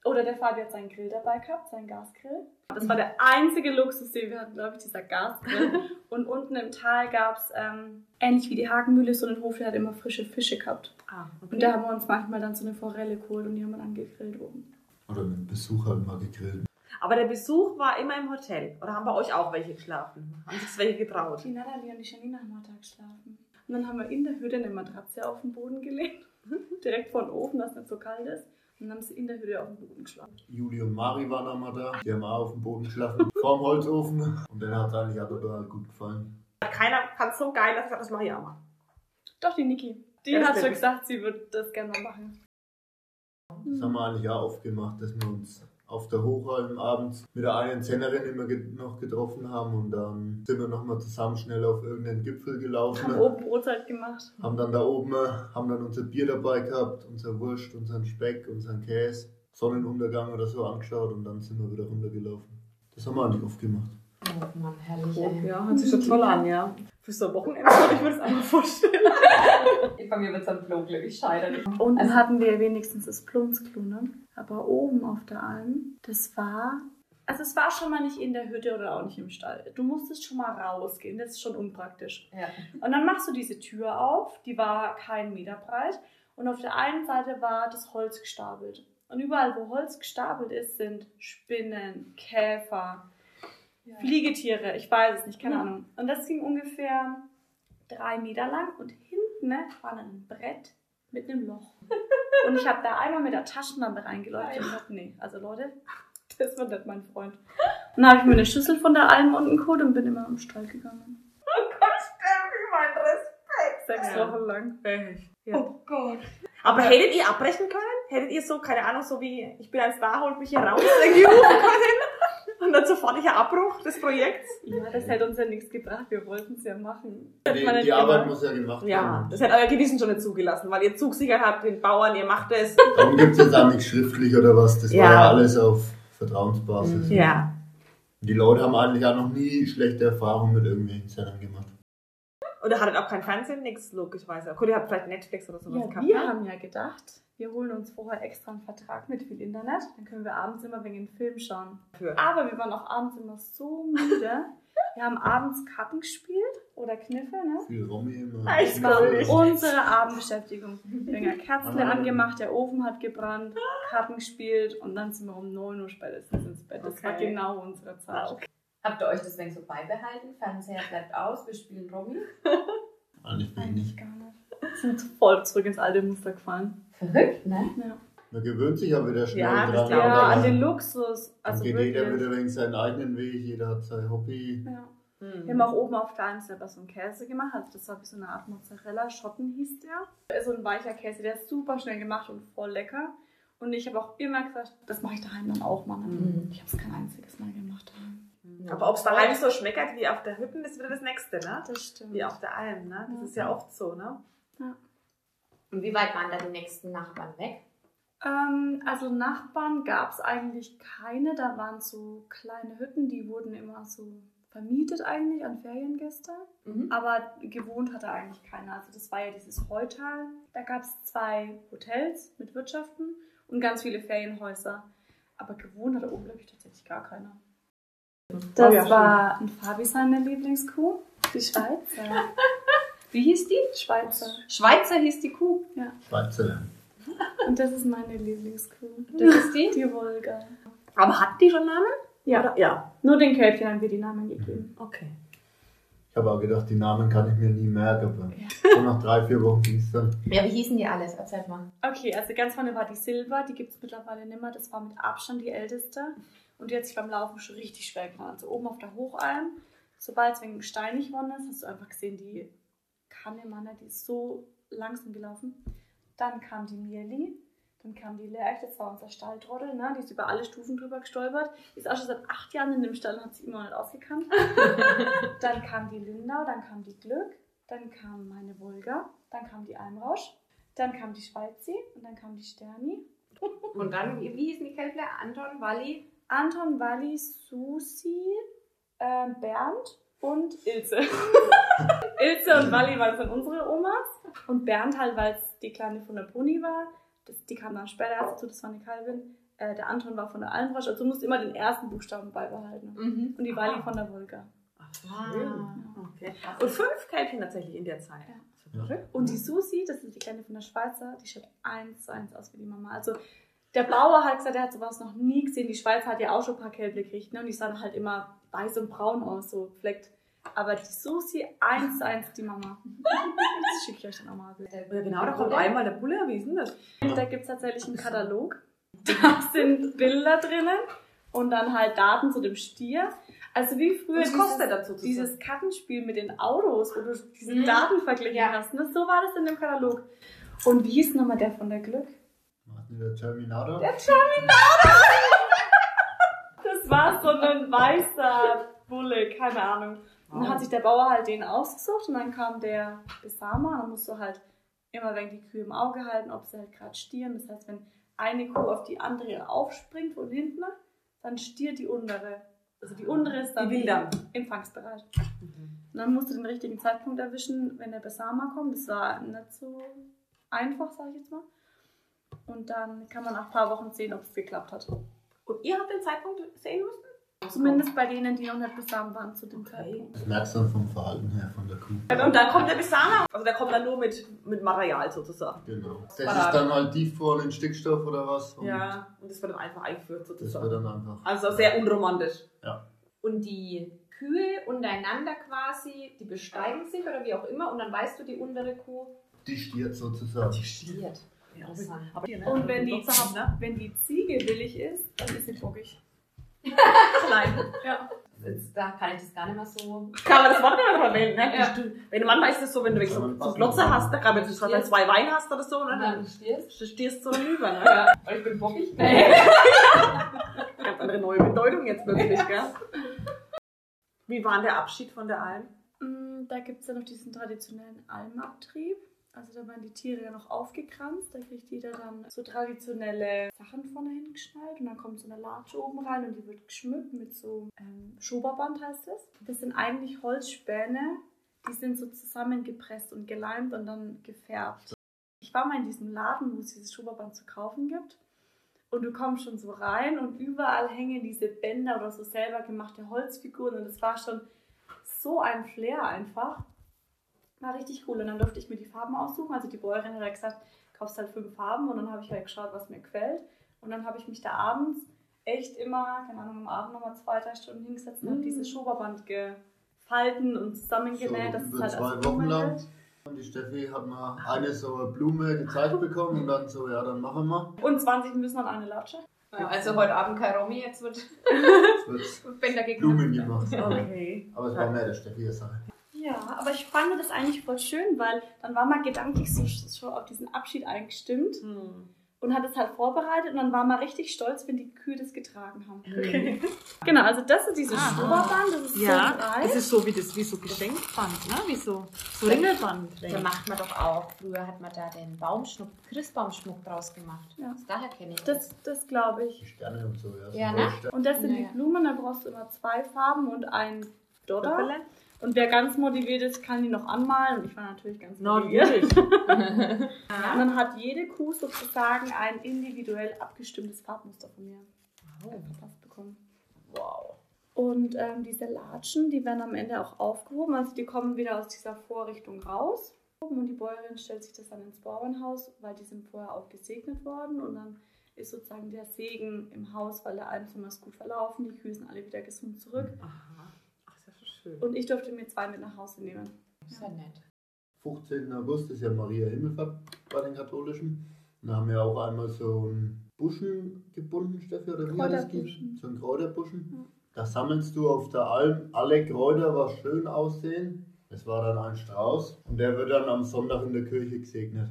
Oder der Fabi hat seinen Grill dabei gehabt, seinen Gasgrill. Das war der einzige Luxus, den wir hatten, glaube ich, dieser Gasgrill. Und unten im Tal gab es, ähm, ähnlich wie die Hagenmühle, so einen Hof, der hat immer frische Fische gehabt. Ah, okay. Und da haben wir uns manchmal dann so eine Forelle geholt und die haben wir dann gegrillt oben. Oder mit Besuch halt mal gegrillt. Aber der Besuch war immer im Hotel. Oder haben bei euch auch welche geschlafen? Haben sich welche getraut? Die Natalie und die Janina haben am Tag geschlafen. Und dann haben wir in der Hütte eine Matratze auf den Boden gelegt. Direkt vor den Ofen, dass es nicht so kalt ist. Und dann haben sie in der Hütte auf dem Boden geschlafen. Juli und Mari waren auch mal da. Die haben auch auf dem Boden geschlafen, vorm Holzofen. Und denen hat es eigentlich auch total gut gefallen. Keiner fand es so geil, dass ich gesagt, das mache ich auch mal. Doch, die Niki. Die das hat schon gesagt, sie würde das gerne mal machen. Das haben wir eigentlich auch oft gemacht, dass wir uns auf der Hochalm abends mit der einen Zennerin immer noch getroffen haben und dann sind wir nochmal zusammen schnell auf irgendeinen Gipfel gelaufen. Haben oben Brotzeit gemacht. Haben dann da oben, haben dann unser Bier dabei gehabt, unser Wurst, unseren Speck, unseren Käse, Sonnenuntergang oder so angeschaut und dann sind wir wieder runtergelaufen. Das haben wir eigentlich oft gemacht. Oh Mann, herrlich. Oh, ey. ja, hört sich schon toll an, ja. Für so ein Wochenende würde ich mir das einfach vorstellen. Bei mir wird es am Klo, glaube ich, scheitern. Unten Also- hatten wir wenigstens das Plumpsklo, ne? Aber oben auf der Alm, das war. Also es war schon mal nicht in der Hütte oder auch nicht im Stall. Du musstest schon mal rausgehen, das ist schon unpraktisch. Ja. Und dann machst du diese Tür auf, die war keinen Meter breit. Und auf der einen Seite war das Holz gestapelt. Und überall, wo Holz gestapelt ist, sind Spinnen, Käfer, Fliegetiere, ich weiß es nicht, keine Ja. Ahnung. Und das ging ungefähr drei Meter lang und hinten ne, war ein Brett mit einem Loch. Und ich habe da einmal mit der Taschenlampe reingeleuchtet und dachte, nee, also Leute, das wird nicht mein Freund. Und dann habe ich mir eine Schüssel von der Alm unten geholt und bin immer am Stall gegangen. mein Respekt. Sechs Ja. Wochen lang. Ja. Oh Gott. Aber hättet ihr abbrechen können? Hättet ihr so, keine Ahnung, so wie ich bin ein Star, holt mich hier raus, irgendwie rufen können? Und dann sofortiger Abbruch des Projekts? Ja, das hätte uns ja nichts gebracht. Wir wollten es ja machen. Das Die, die Arbeit gemacht. muss ja gemacht Ja, werden. das hätte euer Gewissen schon nicht zugelassen, weil ihr zugesichert habt den Bauern, ihr macht es. Darum gibt es jetzt auch nichts schriftlich oder was. Das Ja. war ja alles auf Vertrauensbasis. Ja. Die Leute haben eigentlich auch noch nie schlechte Erfahrungen mit irgendwelchen Zellern gemacht. Oder hattet auch kein Fernsehen? Nix, logischerweise. Gut, ihr habt vielleicht Netflix oder sowas Ja, gehabt, wir ne? haben ja gedacht, wir holen uns vorher extra einen Vertrag mit viel Internet, dann können wir abends immer wegen den Film schauen. Für. Aber wir waren auch abends immer so müde. Wir haben abends Karten gespielt oder Kniffe, ne? Viel Romy immer. Das war unsere Abendbeschäftigung. Länger Kerzen Ah. angemacht, der Ofen hat gebrannt, Karten gespielt und dann sind wir um 9 Uhr spätestens ins Bett. Das war Okay. genau unsere Zeit. Habt ihr euch deswegen so beibehalten? Fernseher bleibt aus, wir spielen Romy. Eigentlich gar nicht. Wir sind voll zurück ins alte Muster gefallen. Verrückt, ne? Ja, Man gewöhnt sich ja wieder schnell Ja, das dran. ja an den Luxus. Also geht jeder wirklich. wieder wegen seinen eigenen Weg, jeder hat sein Hobby. Ja. Hm. Wir haben auch oben auf der einen selber so einen Käse gemacht. Also das war wie so eine Art Mozzarella. Schotten hieß der. So ein weicher Käse, der ist super schnell gemacht und voll lecker. Und ich habe auch immer gesagt, das mache ich daheim dann auch mal. Mhm. Ich habe es kein einziges Mal gemacht. Aber ob es daheim so schmeckert wie auf der Hütten, ist wieder das Nächste, ne? Das stimmt. Wie auf der Alm, ne? Das Ja. ist ja oft so, ne? Und wie weit waren da die nächsten Nachbarn weg? Ähm, also Nachbarn gab es eigentlich keine. Da waren so kleine Hütten, die wurden immer so vermietet eigentlich an Feriengäste. Mhm. Aber gewohnt hatte eigentlich keiner. Also das war ja dieses Heutal. Da gab es zwei Hotels mit Wirtschaften und ganz viele Ferienhäuser. Aber gewohnt hatte oben, glaube ich, tatsächlich gar keiner. Das Oh ja, war ein Fabi seine Lieblingskuh. Die Schweizer. Wie hieß die? Schweizer. Schweizer hieß die Kuh. Schweizer. Und das ist meine Lieblingskuh. Das ist die? Die Wolga. Aber hat die schon Namen? Ja, Oder? Ja. nur den Kälbchen haben wir die Namen gegeben. Okay. Ich habe auch gedacht, die Namen kann ich mir nie merken, aber Ja. nach drei, vier Wochen ging es dann. Ja, wie hießen die alles? Erzähl mal. Okay, also ganz vorne war die Silva, die gibt es mittlerweile nicht mehr. Das war mit Abstand die älteste. Und die hat sich beim Laufen schon richtig schwer getan. Also oben auf der Hochalm, sobald es wegen steinig geworden ist, hast du einfach gesehen, die nicht, die ist so langsam gelaufen. Dann kam die Mirli, dann kam die Lerch, das war unser Stalltrottel, ne? die ist über alle Stufen drüber gestolpert. Die ist auch schon seit acht Jahren in dem Stall und hat sich immer noch nicht ausgekannt. dann kam die Lindau, dann kam die Glück, dann kam meine Wolga, dann kam die Almrausch, dann kam die Schweizi und dann kam die Sterni. Und dann, wie, wie hießen die Kälbler? Anton, Walli? Anton, Walli, Susi, ähm, Bernd und Ilse. Ilse und Walli waren dann unsere Omas. Und Bernd halt, weil es die Kleine von der Pony war. Das, die kam dann später erst dazu, das war eine Calvin. Äh, der Anton war von der Almfrosch, also du musst immer den ersten Buchstaben beibehalten. Mhm. Und die Walli von der Wolga. Ach, schön. Okay. Und fünf Kälbchen tatsächlich in der Zeit. Ja. Und die Susi, das ist die Kleine von der Schweizer, die schaut eins zu eins aus wie die Mama. Also der Bauer hat gesagt, er hat sowas noch nie gesehen. Die Schweizer hat ja auch schon ein paar Kälble gekriegt, ne? Und die sahen halt immer weiß und braun aus, so fleckt. Aber die Susi, eins zu eins die Mama. Das schicke ich euch dann auch mal. Ja, genau, da kommt einmal der Bulle, wie ist denn das? Da gibt es tatsächlich einen Katalog. Da sind Bilder drinnen und dann halt Daten zu dem Stier. Also wie früher Was kostet dazu zu dieses Kartenspiel mit den Autos, wo du diese Mhm. Daten verglichen Ja. hast. Ne? So war das in dem Katalog. Und wie hieß nochmal der von der Glück? Der Terminator? Der Das war so ein weißer Bulle, keine Ahnung. Und dann hat sich der Bauer halt den ausgesucht und dann kam der Besamer. Dann musst du halt immer wegen die Kühe im Auge halten, ob sie halt gerade stieren. Das heißt, wenn eine Kuh auf die andere aufspringt von hinten, dann stiert die untere. Also die untere ist dann Die will dann. im Empfangsbereich. Und dann musst du den richtigen Zeitpunkt erwischen, wenn der Besamer kommt. Das war nicht so einfach, sage ich jetzt mal. Und dann kann man nach ein paar Wochen sehen, ob es geklappt hat. Und ihr habt den Zeitpunkt sehen müssen? Zumindest bei denen, die noch nicht besamt waren zu dem Okay. Zeitpunkt. Das merkst du dann vom Verhalten her von der Kuh. Und dann kommt der Besamer. Also der kommt dann nur mit, mit Material sozusagen. Genau. Das Parade. ist dann halt tiefgefroren in Stickstoff oder was. Und Ja, und das wird dann einfach eingeführt Das wird sozusagen. dann einfach. Also sehr unromantisch. Und die Kühe untereinander quasi, die besteigen sich oder wie auch immer und dann weißt du, die untere Kuh Die stiert sozusagen. stiert. Ja, aber ne? Und wenn die, ne? wenn die Ziege willig ist, dann ist sie bockig. Klein. Ja. Jetzt, da kann ich das gar nicht mehr so. Kann man das Wort nicht mehr verwenden, ne? Ja. Du, wenn manchmal ist es so, wenn du so, so Glotze hast, da gerade wenn du gerade zwei Wein hast oder so, ne? Dann stierst. stehst du so rüber, ne? Ja, ich bin bockig. Ganz andere neue Bedeutung jetzt plötzlich, gell? Wie war denn der Abschied von der Alm? Mm, Da gibt es ja noch diesen traditionellen Almabtrieb. Also da werden die Tiere ja noch aufgekranzt. Da kriegt jeder dann so traditionelle Sachen vorne hingeschnallt. Und dann kommt so eine Latsche oben rein und die wird geschmückt mit so ähm, Schoberband heißt das. Das sind eigentlich Holzspäne, die sind so zusammengepresst und geleimt und dann gefärbt. Ich war mal in diesem Laden, wo es dieses Schnurrband zu kaufen gibt. Und du kommst schon so rein und überall hängen diese Bänder oder so selber gemachte Holzfiguren. Und es war schon so ein Flair einfach. War richtig cool. Und dann durfte ich mir die Farben aussuchen. Also die Bäuerin hat gesagt, kaufst halt fünf Farben. Und dann habe ich halt geschaut, was mir gefällt. Und dann habe ich mich da abends echt immer, keine Ahnung, am Abend nochmal zwei, drei Stunden hingesetzt und habe Mhm. dieses Schoberband gefalten und zusammengenäht. dass es über halt zwei als Wochen lang. Und die Steffi hat mal eine so eine Blume gezeigt bekommen und dann so, ja, dann machen wir. Und 20 müssen an eine Latsche. Ja, also heute Abend kein Romy, jetzt wird Jetzt wird. Blumen gemacht. Okay. Aber es war mehr der Steffi eine Sache. Ja, aber ich fand das eigentlich voll schön, weil dann war man gedanklich so schon auf diesen Abschied eingestimmt und hat es halt vorbereitet und dann war man richtig stolz, wenn die Kühe das getragen haben. Genau, also das ist dieses Aha. Schnurrband, das ist Ja, so breit. es ist so wie das, wie so Geschenkband, ne? Wie so, so Ringelband. Da macht man doch auch. Früher hat man da den Baumschmuck, Christbaumschmuck draus gemacht. Ja. Daher kenne ich das. Das, das glaube ich. Die Sterne und so, ja. Ja, ne? Und das sind Naja. die Blumen, da brauchst du immer zwei Farben und ein Dodder. Und wer ganz motiviert ist, kann die noch anmalen. Und ich war natürlich ganz motiviert. Und dann hat jede Kuh sozusagen ein individuell abgestimmtes Farbmuster von mir verpasst bekommen. Wow. Und ähm, diese Latschen, die werden am Ende auch aufgehoben. Also die kommen wieder aus dieser Vorrichtung raus. Und die Bäuerin stellt sich das dann ins Bauernhaus, weil die sind vorher auch gesegnet worden. Und dann ist sozusagen der Segen im Haus, weil der Eigentümer ist gut verlaufen. Die Kühe sind alle wieder gesund zurück. Aha. Ach, ist ja schon schön. Und ich durfte mir zwei mit nach Hause nehmen. Ist ja nett. 15. August ist ja Maria Himmelfahrt bei den Katholischen. Da haben wir auch einmal so einen Buschen gebunden, Steffi, oder wie hat das geht? So einen Kräuterbuschen. Ja. Da sammelst du auf der Alm alle Kräuter, was schön aussehen. Es war dann ein Strauß und der wird dann am Sonntag in der Kirche gesegnet.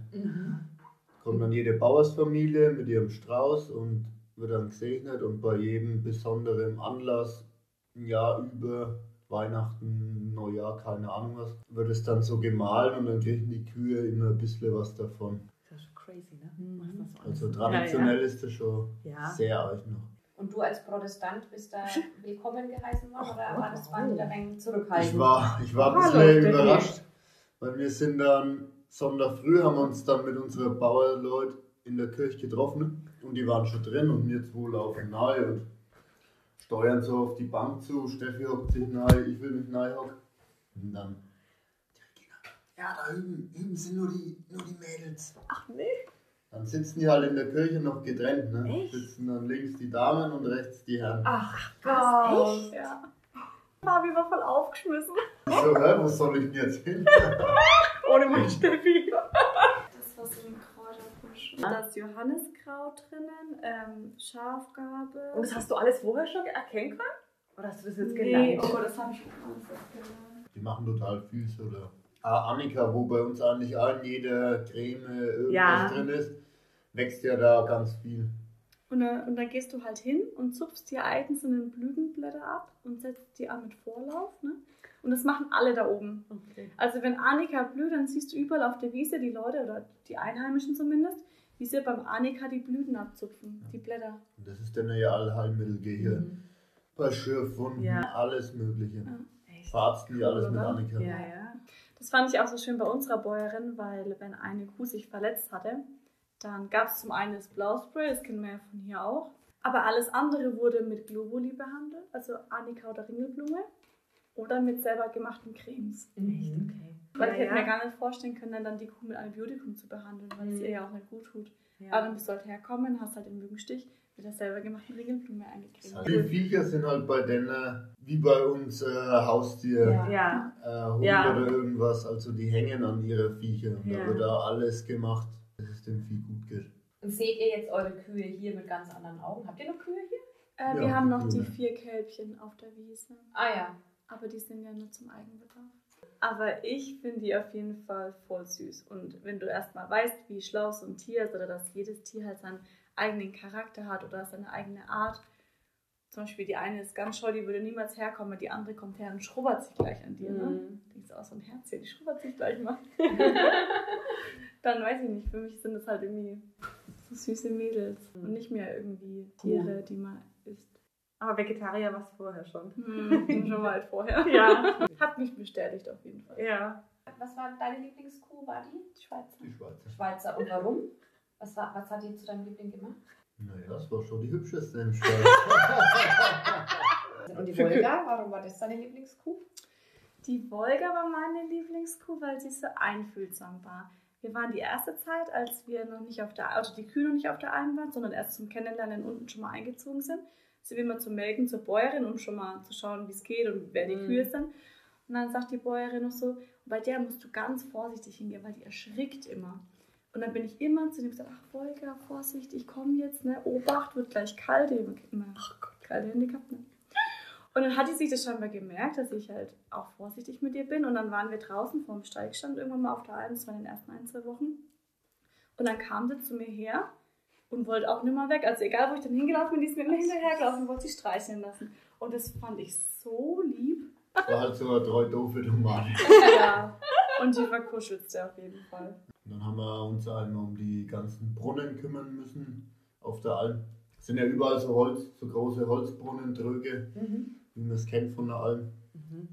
Kommt dann jede Bauersfamilie mit ihrem Strauß und wird dann gesegnet und bei jedem besonderen Anlass, ein Jahr über Weihnachten, Neujahr, keine Ahnung was, wird es dann so gemahlen und dann kriegen die Kühe immer ein bisschen was davon. ist ja schon crazy, ne? Mhm. Was das so Also traditionell ist das schon Ja, ja. sehr alt noch. Und du als Protestant bist da willkommen geheißen worden oder war das war wieder ein wenig zurückhaltend? Ich war, ich war ein Hallo, bisschen Steffi. überrascht, weil wir sind dann Sonntag früh haben wir uns dann mit unseren Bauerleuten in der Kirche getroffen und die waren schon drin und wir zwei laufen nahe und steuern so auf die Bank zu. Steffi hockt sich nahe, ich will mich nahe hocken. Und dann die Regina, ja, da hüben, hüben sind nur die, nur die Mädels. Ach nee. Dann sitzen die halt in der Kirche noch getrennt, ne? Echt? Sitzen dann links die Damen und rechts die Herren. Ach Gott. Ja. Fabi war voll aufgeschmissen. Ich so, hä, wo soll ich denn jetzt hin? Ohne mein Steffi. Das war so ein Kräuterbusch. Ah. Da ist Johanniskraut drinnen, ähm, Schafgarbe. Und das hast du alles vorher schon erkennen können? Oder hast du das jetzt Nee, gelernt? oh Gott, das habe ich auch alles gelernt. Die machen total viel so da. Ah, Annika, wo bei uns eigentlich auch in jeder Creme irgendwas Ja. drin ist, wächst ja da ganz viel. Und dann, und dann gehst du halt hin und zupfst die einzelnen Blütenblätter ab und setzt die an mit Vorlauf. Ne? Und das machen alle da oben. Okay. Also wenn Annika blüht, dann siehst du überall auf der Wiese die Leute, oder die Einheimischen zumindest, wie sie beim Annika die Blüten abzupfen, die Blätter. Und das ist dann ja Allheilmittel hier. Mhm. Bei Schürfwunden, Ja. alles Mögliche. Ja. Echt? Verarzten die alles mit oder? Annika. Ja, ja. Das fand ich auch so schön bei unserer Bäuerin, weil wenn eine Kuh sich verletzt hatte, dann gab es zum einen das Blauspray, das kennen wir ja von hier auch. Aber alles andere wurde mit Globuli behandelt, also Annika oder Ringelblume. Oder mit selber gemachten Cremes. Echt? Okay. Weil Ja, ich hätte ja. mir gar nicht vorstellen können, dann die Kuh mit Antibiotikum zu behandeln, weil es Mhm. ihr ja auch nicht gut tut. Ja. Aber dann bist du halt herkommen, hast halt den Mückenstich mit der selber gemachten Ringelblume eingecremt. Die Viecher sind halt bei denen, wie bei uns äh, Haustier, Ja. äh, Hund Ja. oder irgendwas. Also die hängen an ihre Viecher. Und Ja. da wird da alles gemacht, dass es dem Vieh gut geht. Und seht ihr jetzt eure Kühe hier mit ganz anderen Augen? Habt ihr noch Kühe hier? Äh, Ja, wir haben noch die vier Kälbchen auf der Wiese. Ah ja. Aber die sind ja nur zum Eigenbedarf. Aber ich finde die auf jeden Fall voll süß. Und wenn du erstmal weißt, wie schlau so ein Tier ist oder dass jedes Tier halt seinen eigenen Charakter hat oder seine eigene Art. Zum Beispiel die eine ist ganz scheu, die würde niemals herkommen, die andere kommt her und schrubbert sich gleich an dir. Ne? Mhm. Denkst du, oh, so ein Herz hier, die schrubbert sich gleich mal. Dann weiß ich nicht, für mich sind das halt irgendwie so süße Mädels und nicht mehr irgendwie Tiere, die man. Aber Vegetarier warst du vorher schon. Hm, bin schon weit vorher. Ja. Hat mich bestätigt auf jeden Fall. Ja. Was war deine Lieblingskuh? War die? Die Schweizer. Die Schweizer. Schweizer. Und warum? Was, war, was hat die zu deinem Liebling gemacht? Naja, das war schon die hübscheste im Stall. Und die Volga, warum war das deine Lieblingskuh? Die Wolga war meine Lieblingskuh, weil sie so einfühlsam war. Wir waren die erste Zeit, als wir noch nicht auf der, also die Kühe noch nicht auf der Alm waren, sondern erst zum Kennenlernen unten schon mal eingezogen sind, sind wir immer zum Melken zur Bäuerin, um schon mal zu schauen, wie es geht und wer die Mhm. Kühe sind. Und dann sagt die Bäuerin noch so, bei der musst du ganz vorsichtig hingehen, weil die erschrickt immer. Und dann bin ich immer zu dem gesagt, ach Volker, Vorsicht, ich komme jetzt, ne? Obacht, wird gleich kalt. Ich hab immer kalte Hände gehabt, ne? Und dann hat die sich das scheinbar gemerkt, dass ich halt auch vorsichtig mit ihr bin. Und dann waren wir draußen vorm Steigstand irgendwann mal auf der Alm, das war in den ersten ein, zwei Wochen. Und dann kam sie zu mir her und wollte auch nicht mehr weg. Also egal, wo ich dann hingelaufen bin, die ist mir immer hinterhergelaufen und wollte sie streicheln lassen. Und das fand ich so lieb. War halt so eine treu doofe Tomate. Ja. Und die verkuschelte auf jeden Fall. Und dann haben wir uns einmal um die ganzen Brunnen kümmern müssen auf der Alm. Es sind ja überall so Holz, so große Holzbrunnen, Tröge, wie man es kennt von der Alm,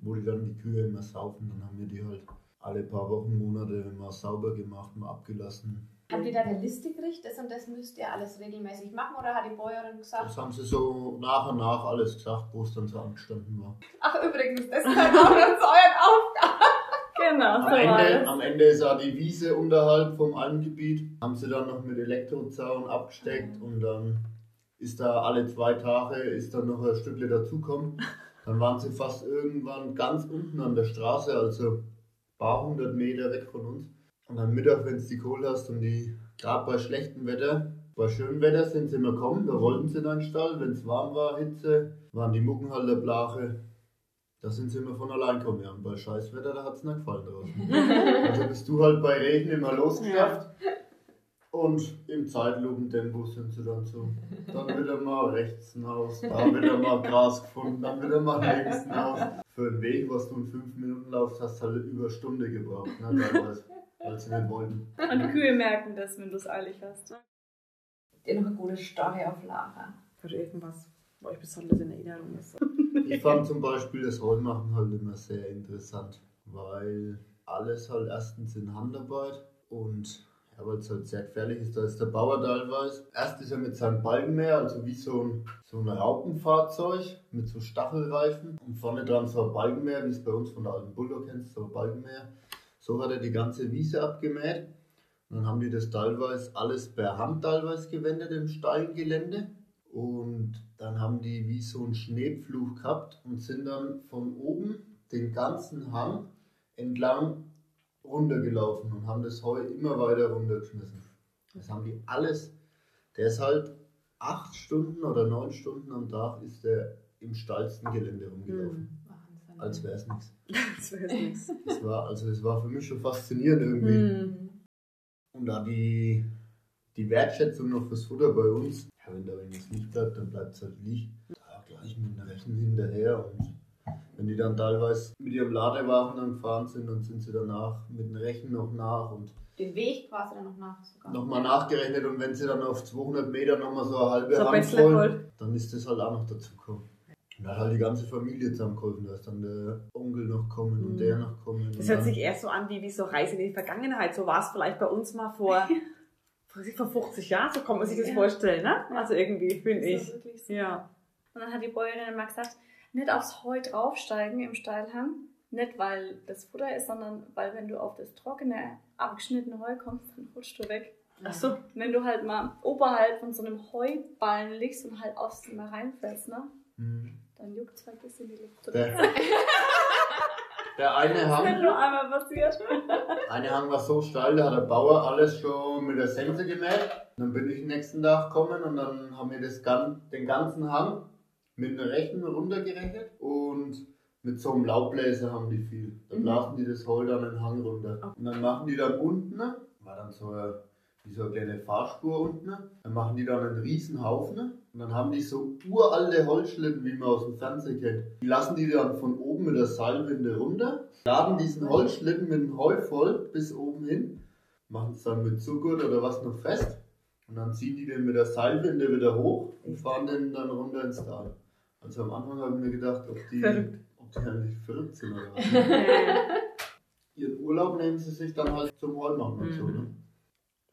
wo die dann die Kühe immer saufen. Dann haben wir die halt alle paar Wochen, Monate mal sauber gemacht, mal abgelassen. Habt ihr da eine Liste gekriegt? Das und das müsst ihr alles regelmäßig machen? Oder hat die Bäuerin gesagt? Das haben sie so nach und nach alles gesagt, wo es dann so angestanden war. Ach, übrigens, das gehört auch noch zu euren Aufgaben. Genau, Am so Ende, am Ende ist auch die Wiese unterhalb vom Almgebiet. Haben sie dann noch mit Elektrozaun abgesteckt und dann ist da alle zwei Tage ist dann noch ein Stückle dazukommen. Dann waren sie fast irgendwann ganz unten an der Straße, also ein paar hundert Meter weg von uns. Und am Mittag, wenn du die Kohle hast und die, gerade bei schlechtem Wetter, bei schönem Wetter sind sie immer gekommen, da wollten sie in den Stall. Wenn es warm war, Hitze, waren die Mucken halt der Blache. Da sind sie immer von allein gekommen. Ja, und bei Scheißwetter, da hat es nicht gefallen draußen. Also bist du halt bei Regen immer losgeschafft. Und im Zeitlupentempo sind sie dann so. Dann wieder mal rechts hinaus, da wieder mal Gras gefunden, dann wieder mal links hinaus. Für einen Weg, was du in fünf Minuten laufst, hast du halt über eine Stunde gebraucht. Ne, teilweise, weil sie nicht wollten. Und die Kühe merken das, wenn du es eilig hast. Habt ihr noch eine gute Story auf Lager? Oder irgendwas, wo euch besonders in Erinnerung ist. Ich fand zum Beispiel das Rollmachen halt immer sehr interessant, weil alles halt erstens in Handarbeit und ja, weil es halt sehr gefährlich ist, da ist der Bauer teilweise. Erst ist er mit seinem Balkenmeer, also wie so ein, so ein Raupenfahrzeug mit so Stachelreifen und vorne dran so ein Balkenmeer, wie es bei uns von der alten Bulldog kennst, so ein Balkenmeer. So hat er die ganze Wiese abgemäht. Und dann haben die das teilweise alles per Hand teilweise gewendet im Steingelände. Und dann haben die wie so einen Schneepflug gehabt und sind dann von oben den ganzen Hang entlang runtergelaufen und haben das Heu immer weiter runtergeschmissen. Das haben die alles. Der ist halt acht Stunden oder neun Stunden am Tag ist der im steilsten Gelände rumgelaufen. Als wäre es nichts. Das wäre jetzt nichts. Das war, also es war für mich schon faszinierend irgendwie. Mhm. Und da die, die Wertschätzung noch fürs Futter bei uns, ja, wenn da irgendwas nicht bleibt, dann bleibt es halt liegen. Da gleich mit dem Rechen hinterher und wenn die dann teilweise mit ihrem Ladewagen dann gefahren sind, dann sind sie danach mit dem Rechen noch nach und Den Weg quasi dann noch nach sogar. nochmal nachgerechnet und wenn sie dann auf 200 Meter nochmal so eine halbe So Hand voll, dann ist das halt auch noch dazu gekommen. Und da hat halt die ganze Familie zusammengeholfen, da ist dann der Onkel noch kommen und Mhm. der noch kommen. Das hört sich eher so an wie, wie so Reise in die Vergangenheit. So war es vielleicht bei uns mal vor, vor vor 50 Jahren, so kann man sich das Ja. vorstellen, ne? Also irgendwie, finde Das ist ich. wirklich so. Ja. Und dann hat die Bäuerin immer gesagt, nicht aufs Heu draufsteigen im Steilhang. Nicht, weil das Futter ist, sondern weil wenn du auf das trockene, abgeschnittene Heu kommst, dann rutscht du weg. Ach so. Wenn du halt mal oberhalb von so einem Heuballen liegst und halt aufs mal reinfällst, ne? Mhm. Dann juckt es halt in die Luft. Der, der eine Hang, nur einmal passiert. eine Hang war so steil, da hat der Bauer alles schon mit der Sense gemäht. Dann bin ich den nächsten Tag gekommen und dann haben wir das, den ganzen Hang mit einer Rechen runtergerechnet und mit so einem Laubbläser haben die viel. Da Mhm. blasen die das Heu dann den Hang runter. Und dann machen die dann unten, war dann so eine, wie so eine kleine Fahrspur unten, dann machen die dann einen riesen Haufen und dann haben die so uralte Holzschlitten, wie man aus dem Fernsehen kennt. Die lassen die dann von oben mit der Seilwinde runter, laden diesen Holzschlitten mit dem Heu voll bis oben hin, machen es dann mit Zuckert oder was noch fest und dann ziehen die den mit der Seilwinde wieder hoch und fahren den dann runter ins Tal. Also am Anfang habe ich mir gedacht, ob die, ob die eigentlich verrückt sind oder was. Ihren Urlaub nehmen sie sich dann halt zum Rollmachen und so, ne?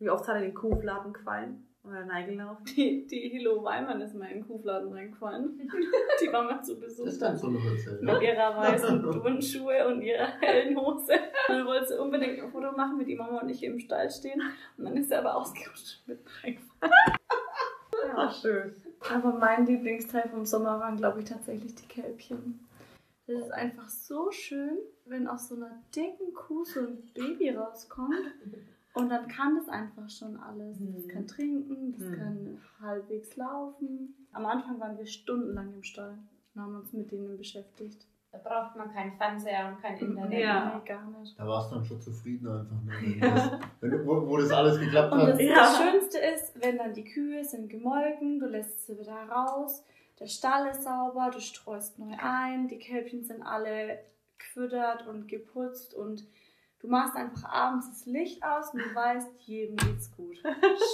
Wie oft hat er den Kuhfladen gefallen? Oder reingelaufen? Die, die Hilo Weimann ist mal in den Kuhfladen reingefallen. Die war mal zu Besuch. Das kannst du noch erzählen. mit ihrer weißen Turnschuhe und ihrer hellen Hose. Dann wollte sie unbedingt ein Foto machen mit die Mama und ich im Stall stehen. Und dann ist sie aber ausgerutscht mit reingefallen. Ja, schön. Aber mein Lieblingsteil vom Sommer waren, glaube ich, tatsächlich die Kälbchen. Das ist einfach so schön, wenn aus so einer dicken Kuh so ein Baby rauskommt. Und dann kann das einfach schon alles. Das Mhm. kann trinken, das Mhm. kann halbwegs laufen. Am Anfang waren wir stundenlang im Stall und haben uns mit denen beschäftigt. Da braucht man keinen Fernseher und kein Internet. Ja. Nee, gar nicht. Da warst du dann schon zufrieden einfach, ne? Wenn, du das, wenn wo, wo das alles geklappt Und hat. das, Ja. das Schönste ist, wenn dann die Kühe sind gemolken, du lässt sie wieder raus, der Stall ist sauber, du streust neu ein, die Kälbchen sind alle gefüttert und geputzt und du machst einfach abends das Licht aus und du weißt, jedem geht's gut.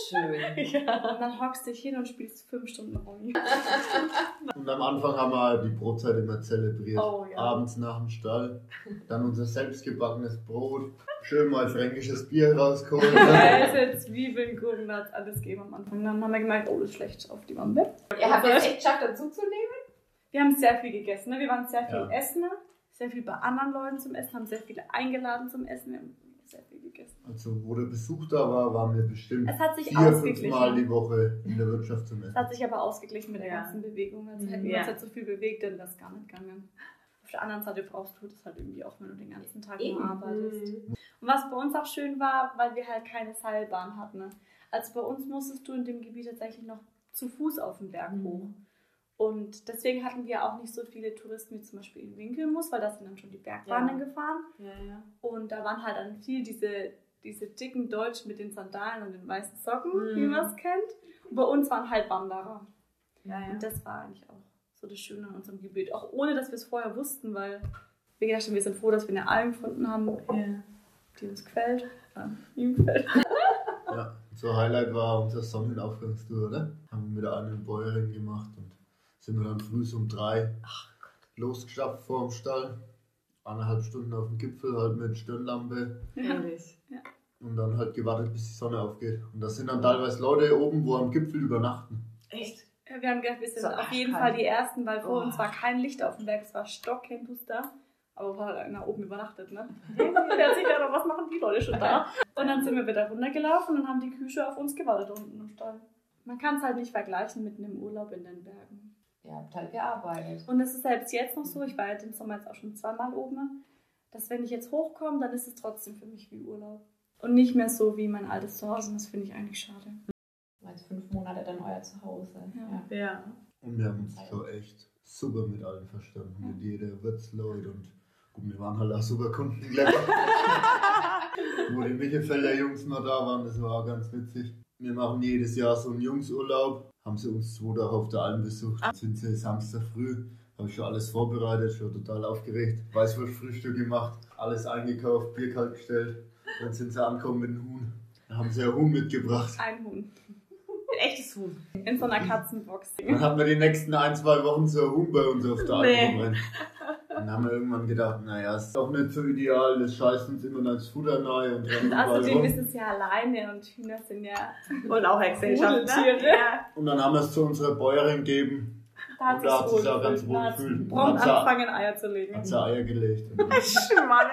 Schön. Und dann hockst dich hin und spielst fünf Stunden Rolli. Und am Anfang haben wir die Brotzeit immer zelebriert. Oh, ja. Abends nach dem Stall. Dann unser selbstgebackenes Brot. Schön mal fränkisches Bier rausgeholt. Käse, Zwiebeln, Gurken, da hat's alles gegeben am Anfang. Dann haben wir gemerkt, oh, das ist schlecht auf die Wampe. Ihr habt es echt geschafft, dazu zu nehmen? Wir haben sehr viel gegessen. Ne? Wir waren sehr viel Ja. essen, sehr viel bei anderen Leuten zum Essen, haben sehr viele eingeladen zum Essen. Wir haben sehr viel gegessen. Also, wo der Besuch da war, waren wir bestimmt Es hat sich vier, fünf. Mal die Woche in der Wirtschaft zum Es Essen. hat sich aber ausgeglichen mit der Ja. ganzen Bewegung. Also Mhm. hätten wir Ja. uns jetzt so viel bewegt, dann wäre es gar nicht gegangen. Auf der anderen Seite brauchst du das halt irgendwie auch, wenn du den ganzen Tag nur arbeitest. Mhm. Und was bei uns auch schön war, weil wir halt keine Seilbahn hatten. Ne? Also bei uns musstest du in dem Gebiet tatsächlich noch zu Fuß auf den Berg Mhm. Und deswegen hatten wir auch nicht so viele Touristen wie zum Beispiel in Winkelmus, weil da sind dann schon die Bergbahnen Ja. gefahren. Ja, ja. Und da waren halt dann viel diese, diese dicken Deutschen mit den Sandalen und den weißen Socken, Mhm. wie man es kennt. Und bei uns waren halt Wanderer. Ja, ja. Und das war eigentlich auch so das Schöne an unserem Gebiet. Auch ohne, dass wir es vorher wussten, weil wir gedacht haben, wir sind froh, dass wir eine Alm gefunden haben, Ja. die uns gefällt. Ja, ihm gefällt. Ja, so Highlight war unser Sonnenaufgangstour, oder? Haben wir mit der einen Bäuerin gemacht und sind wir dann früh um drei losgeschafft vor dem Stall. Eineinhalb Stunden auf dem Gipfel, halt mit Stirnlampe Ähnlich. und dann halt gewartet, bis die Sonne aufgeht. Und da sind dann teilweise Leute oben, wo am Gipfel übernachten. Echt? Ja, Wir haben gedacht, wir sind So auf jeden. Fall die Ersten, weil vor Oh. uns war kein Licht auf dem Berg, es war stockhenduster. Aber war halt einer oben übernachtet, ne? Der hat sich gedacht, was machen die Leute schon da? Und dann sind wir wieder runtergelaufen und haben die Küche auf uns gewartet unten im Stall. Man kann es halt nicht vergleichen mit einem Urlaub in den Bergen. Ihr habt halt gearbeitet. Und es ist selbst jetzt noch so, ich war jetzt im Sommer jetzt auch schon zweimal oben, dass wenn ich jetzt hochkomme, dann ist es trotzdem für mich wie Urlaub. Und nicht mehr so wie mein altes Zuhause. Und das finde ich eigentlich schade. War jetzt fünf Monate dann euer Zuhause. Ja. Ja. Und wir haben uns schon echt super mit allen verstanden. Mit jeder Wirtsleut und gut, wir waren halt auch super Kunden. Wo die Michefelder Jungs mal da waren, das war auch ganz witzig. Wir machen jedes Jahr so einen Jungsurlaub. Haben sie uns zwei Tage auf der Alm besucht. Sind sie Samstag früh. Habe ich schon alles vorbereitet, schon total aufgeregt. Weißwurstfrühstück gemacht, alles eingekauft, Bier kalt gestellt. Dann sind sie angekommen mit dem Huhn. Dann haben sie ein Huhn mitgebracht. Ein Huhn. Ein echtes Huhn. In so einer Katzenbox. Dann hatten wir die nächsten ein, zwei Wochen so ein Huhn bei uns auf der Alm Nee. Dann haben wir irgendwann gedacht, naja, ist doch nicht so ideal, das scheißt uns immer ins Futter rein und Außerdem rum. ist es ja alleine und Hühner sind ja. Und auch eine Gesellschaft, ne? Ja. Und dann haben wir es zu unserer Bäuerin gegeben, Da Und da hat sich's auch ganz wohl hat gefühlt. Prompt Hat sie- angefangen, Eier zu legen. hat sie Eier gelegt. Und Schmarre.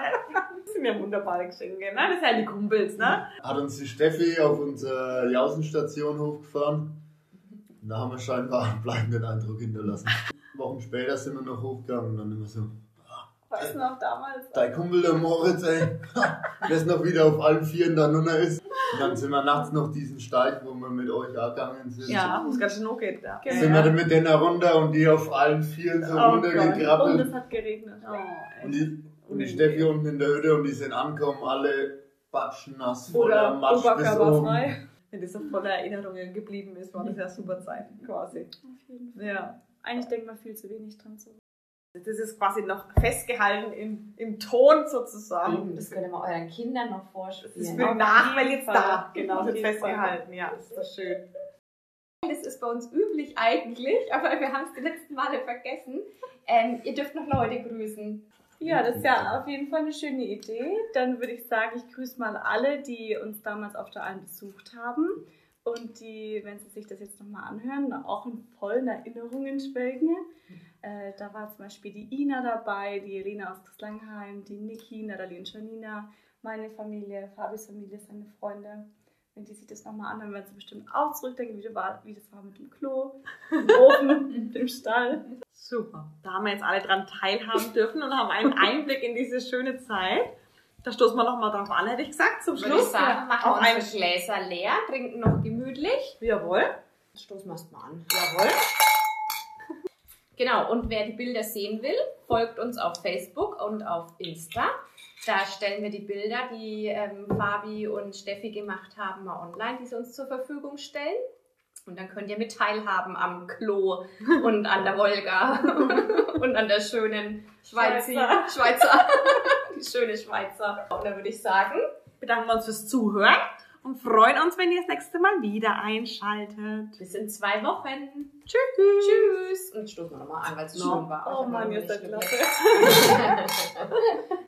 Das sind ja wunderbare Geschenke, ne? Das sind ja die Kumpels, ne? hat uns die Steffi auf unsere Jausenstation hochgefahren. Und da haben wir scheinbar einen bleibenden Eindruck hinterlassen. Wochen später sind wir noch hochgegangen und dann immer so, Weißt du noch damals? dein Kumpel der Moritz, ey, der ist noch wieder auf allen Vieren da runter ist. Und dann sind wir nachts noch diesen Steig, wo wir mit euch auch gegangen sind. Ja, wo es ganz schön hochgeht, da. Genau. Sind wir dann mit denen runter und die auf allen Vieren so Oh Gott. Und runtergekrabbelt. es hat geregnet. Oh, Und die, und die Steffi unten in der Hütte und die sind angekommen, alle batschnass, voller Oder Matsch bis oben. oberkörperfrei. Wenn das so voller Erinnerungen geblieben ist, war das ja super Zeit, quasi. Auf jeden Fall. Ja. Eigentlich denkt man viel zu wenig dran zurück. Das ist quasi noch festgehalten im, im Ton sozusagen. Das könnt ihr mal euren Kindern noch Das ist vorspielen. für Nachwelt jetzt da. Genau, das jeden festgehalten. Ja, das ist doch schön. Das das ist bei uns üblich eigentlich, aber wir haben es die letzten Male vergessen. Ähm, ihr dürft noch Leute grüßen. Ja, das ist ja auf jeden Fall eine schöne Idee. Dann würde ich sagen, ich grüße mal alle, die uns damals auf der Alm besucht haben und die, wenn sie sich das jetzt nochmal anhören, auch in vollen Erinnerungen schwelgen. Äh, da war zum Beispiel die Ina dabei, die Irina aus Langheim, die Niki, Natalie und Janina, meine Familie, Fabis Familie, seine Freunde. Wenn die sich das nochmal anhören, werden sie bestimmt auch zurückdenken, wie das war, wie das war mit dem Klo, dem Ofen, dem Stall. Super. Da haben wir jetzt alle dran teilhaben dürfen und haben einen Einblick in diese schöne Zeit. Da stoßen wir nochmal drauf an, hätte ich gesagt, zum Würde ich Schluss. sagen, machen wir ein- unsere Gläser leer, trinken noch gemütlich. Jawohl. Stoßen wir mal an. Jawohl. Genau, und wer die Bilder sehen will, folgt uns auf Facebook und auf Insta. Da stellen wir die Bilder, die ähm, Fabi und Steffi gemacht haben, mal online, die sie uns zur Verfügung stellen. Und dann könnt ihr mit teilhaben am Klo und an der Wolga und an der schönen Schweizer. Schweizer. die schöne Schweizer. Und dann würde ich sagen, Bedanken wir uns fürs Zuhören und freuen uns, wenn ihr das nächste Mal wieder einschaltet. bis in zwei Wochen. Tschüss. Tschüss. Und stoßen wir nochmal an, weil es schön war. Oh Mann, seid nicht klasse.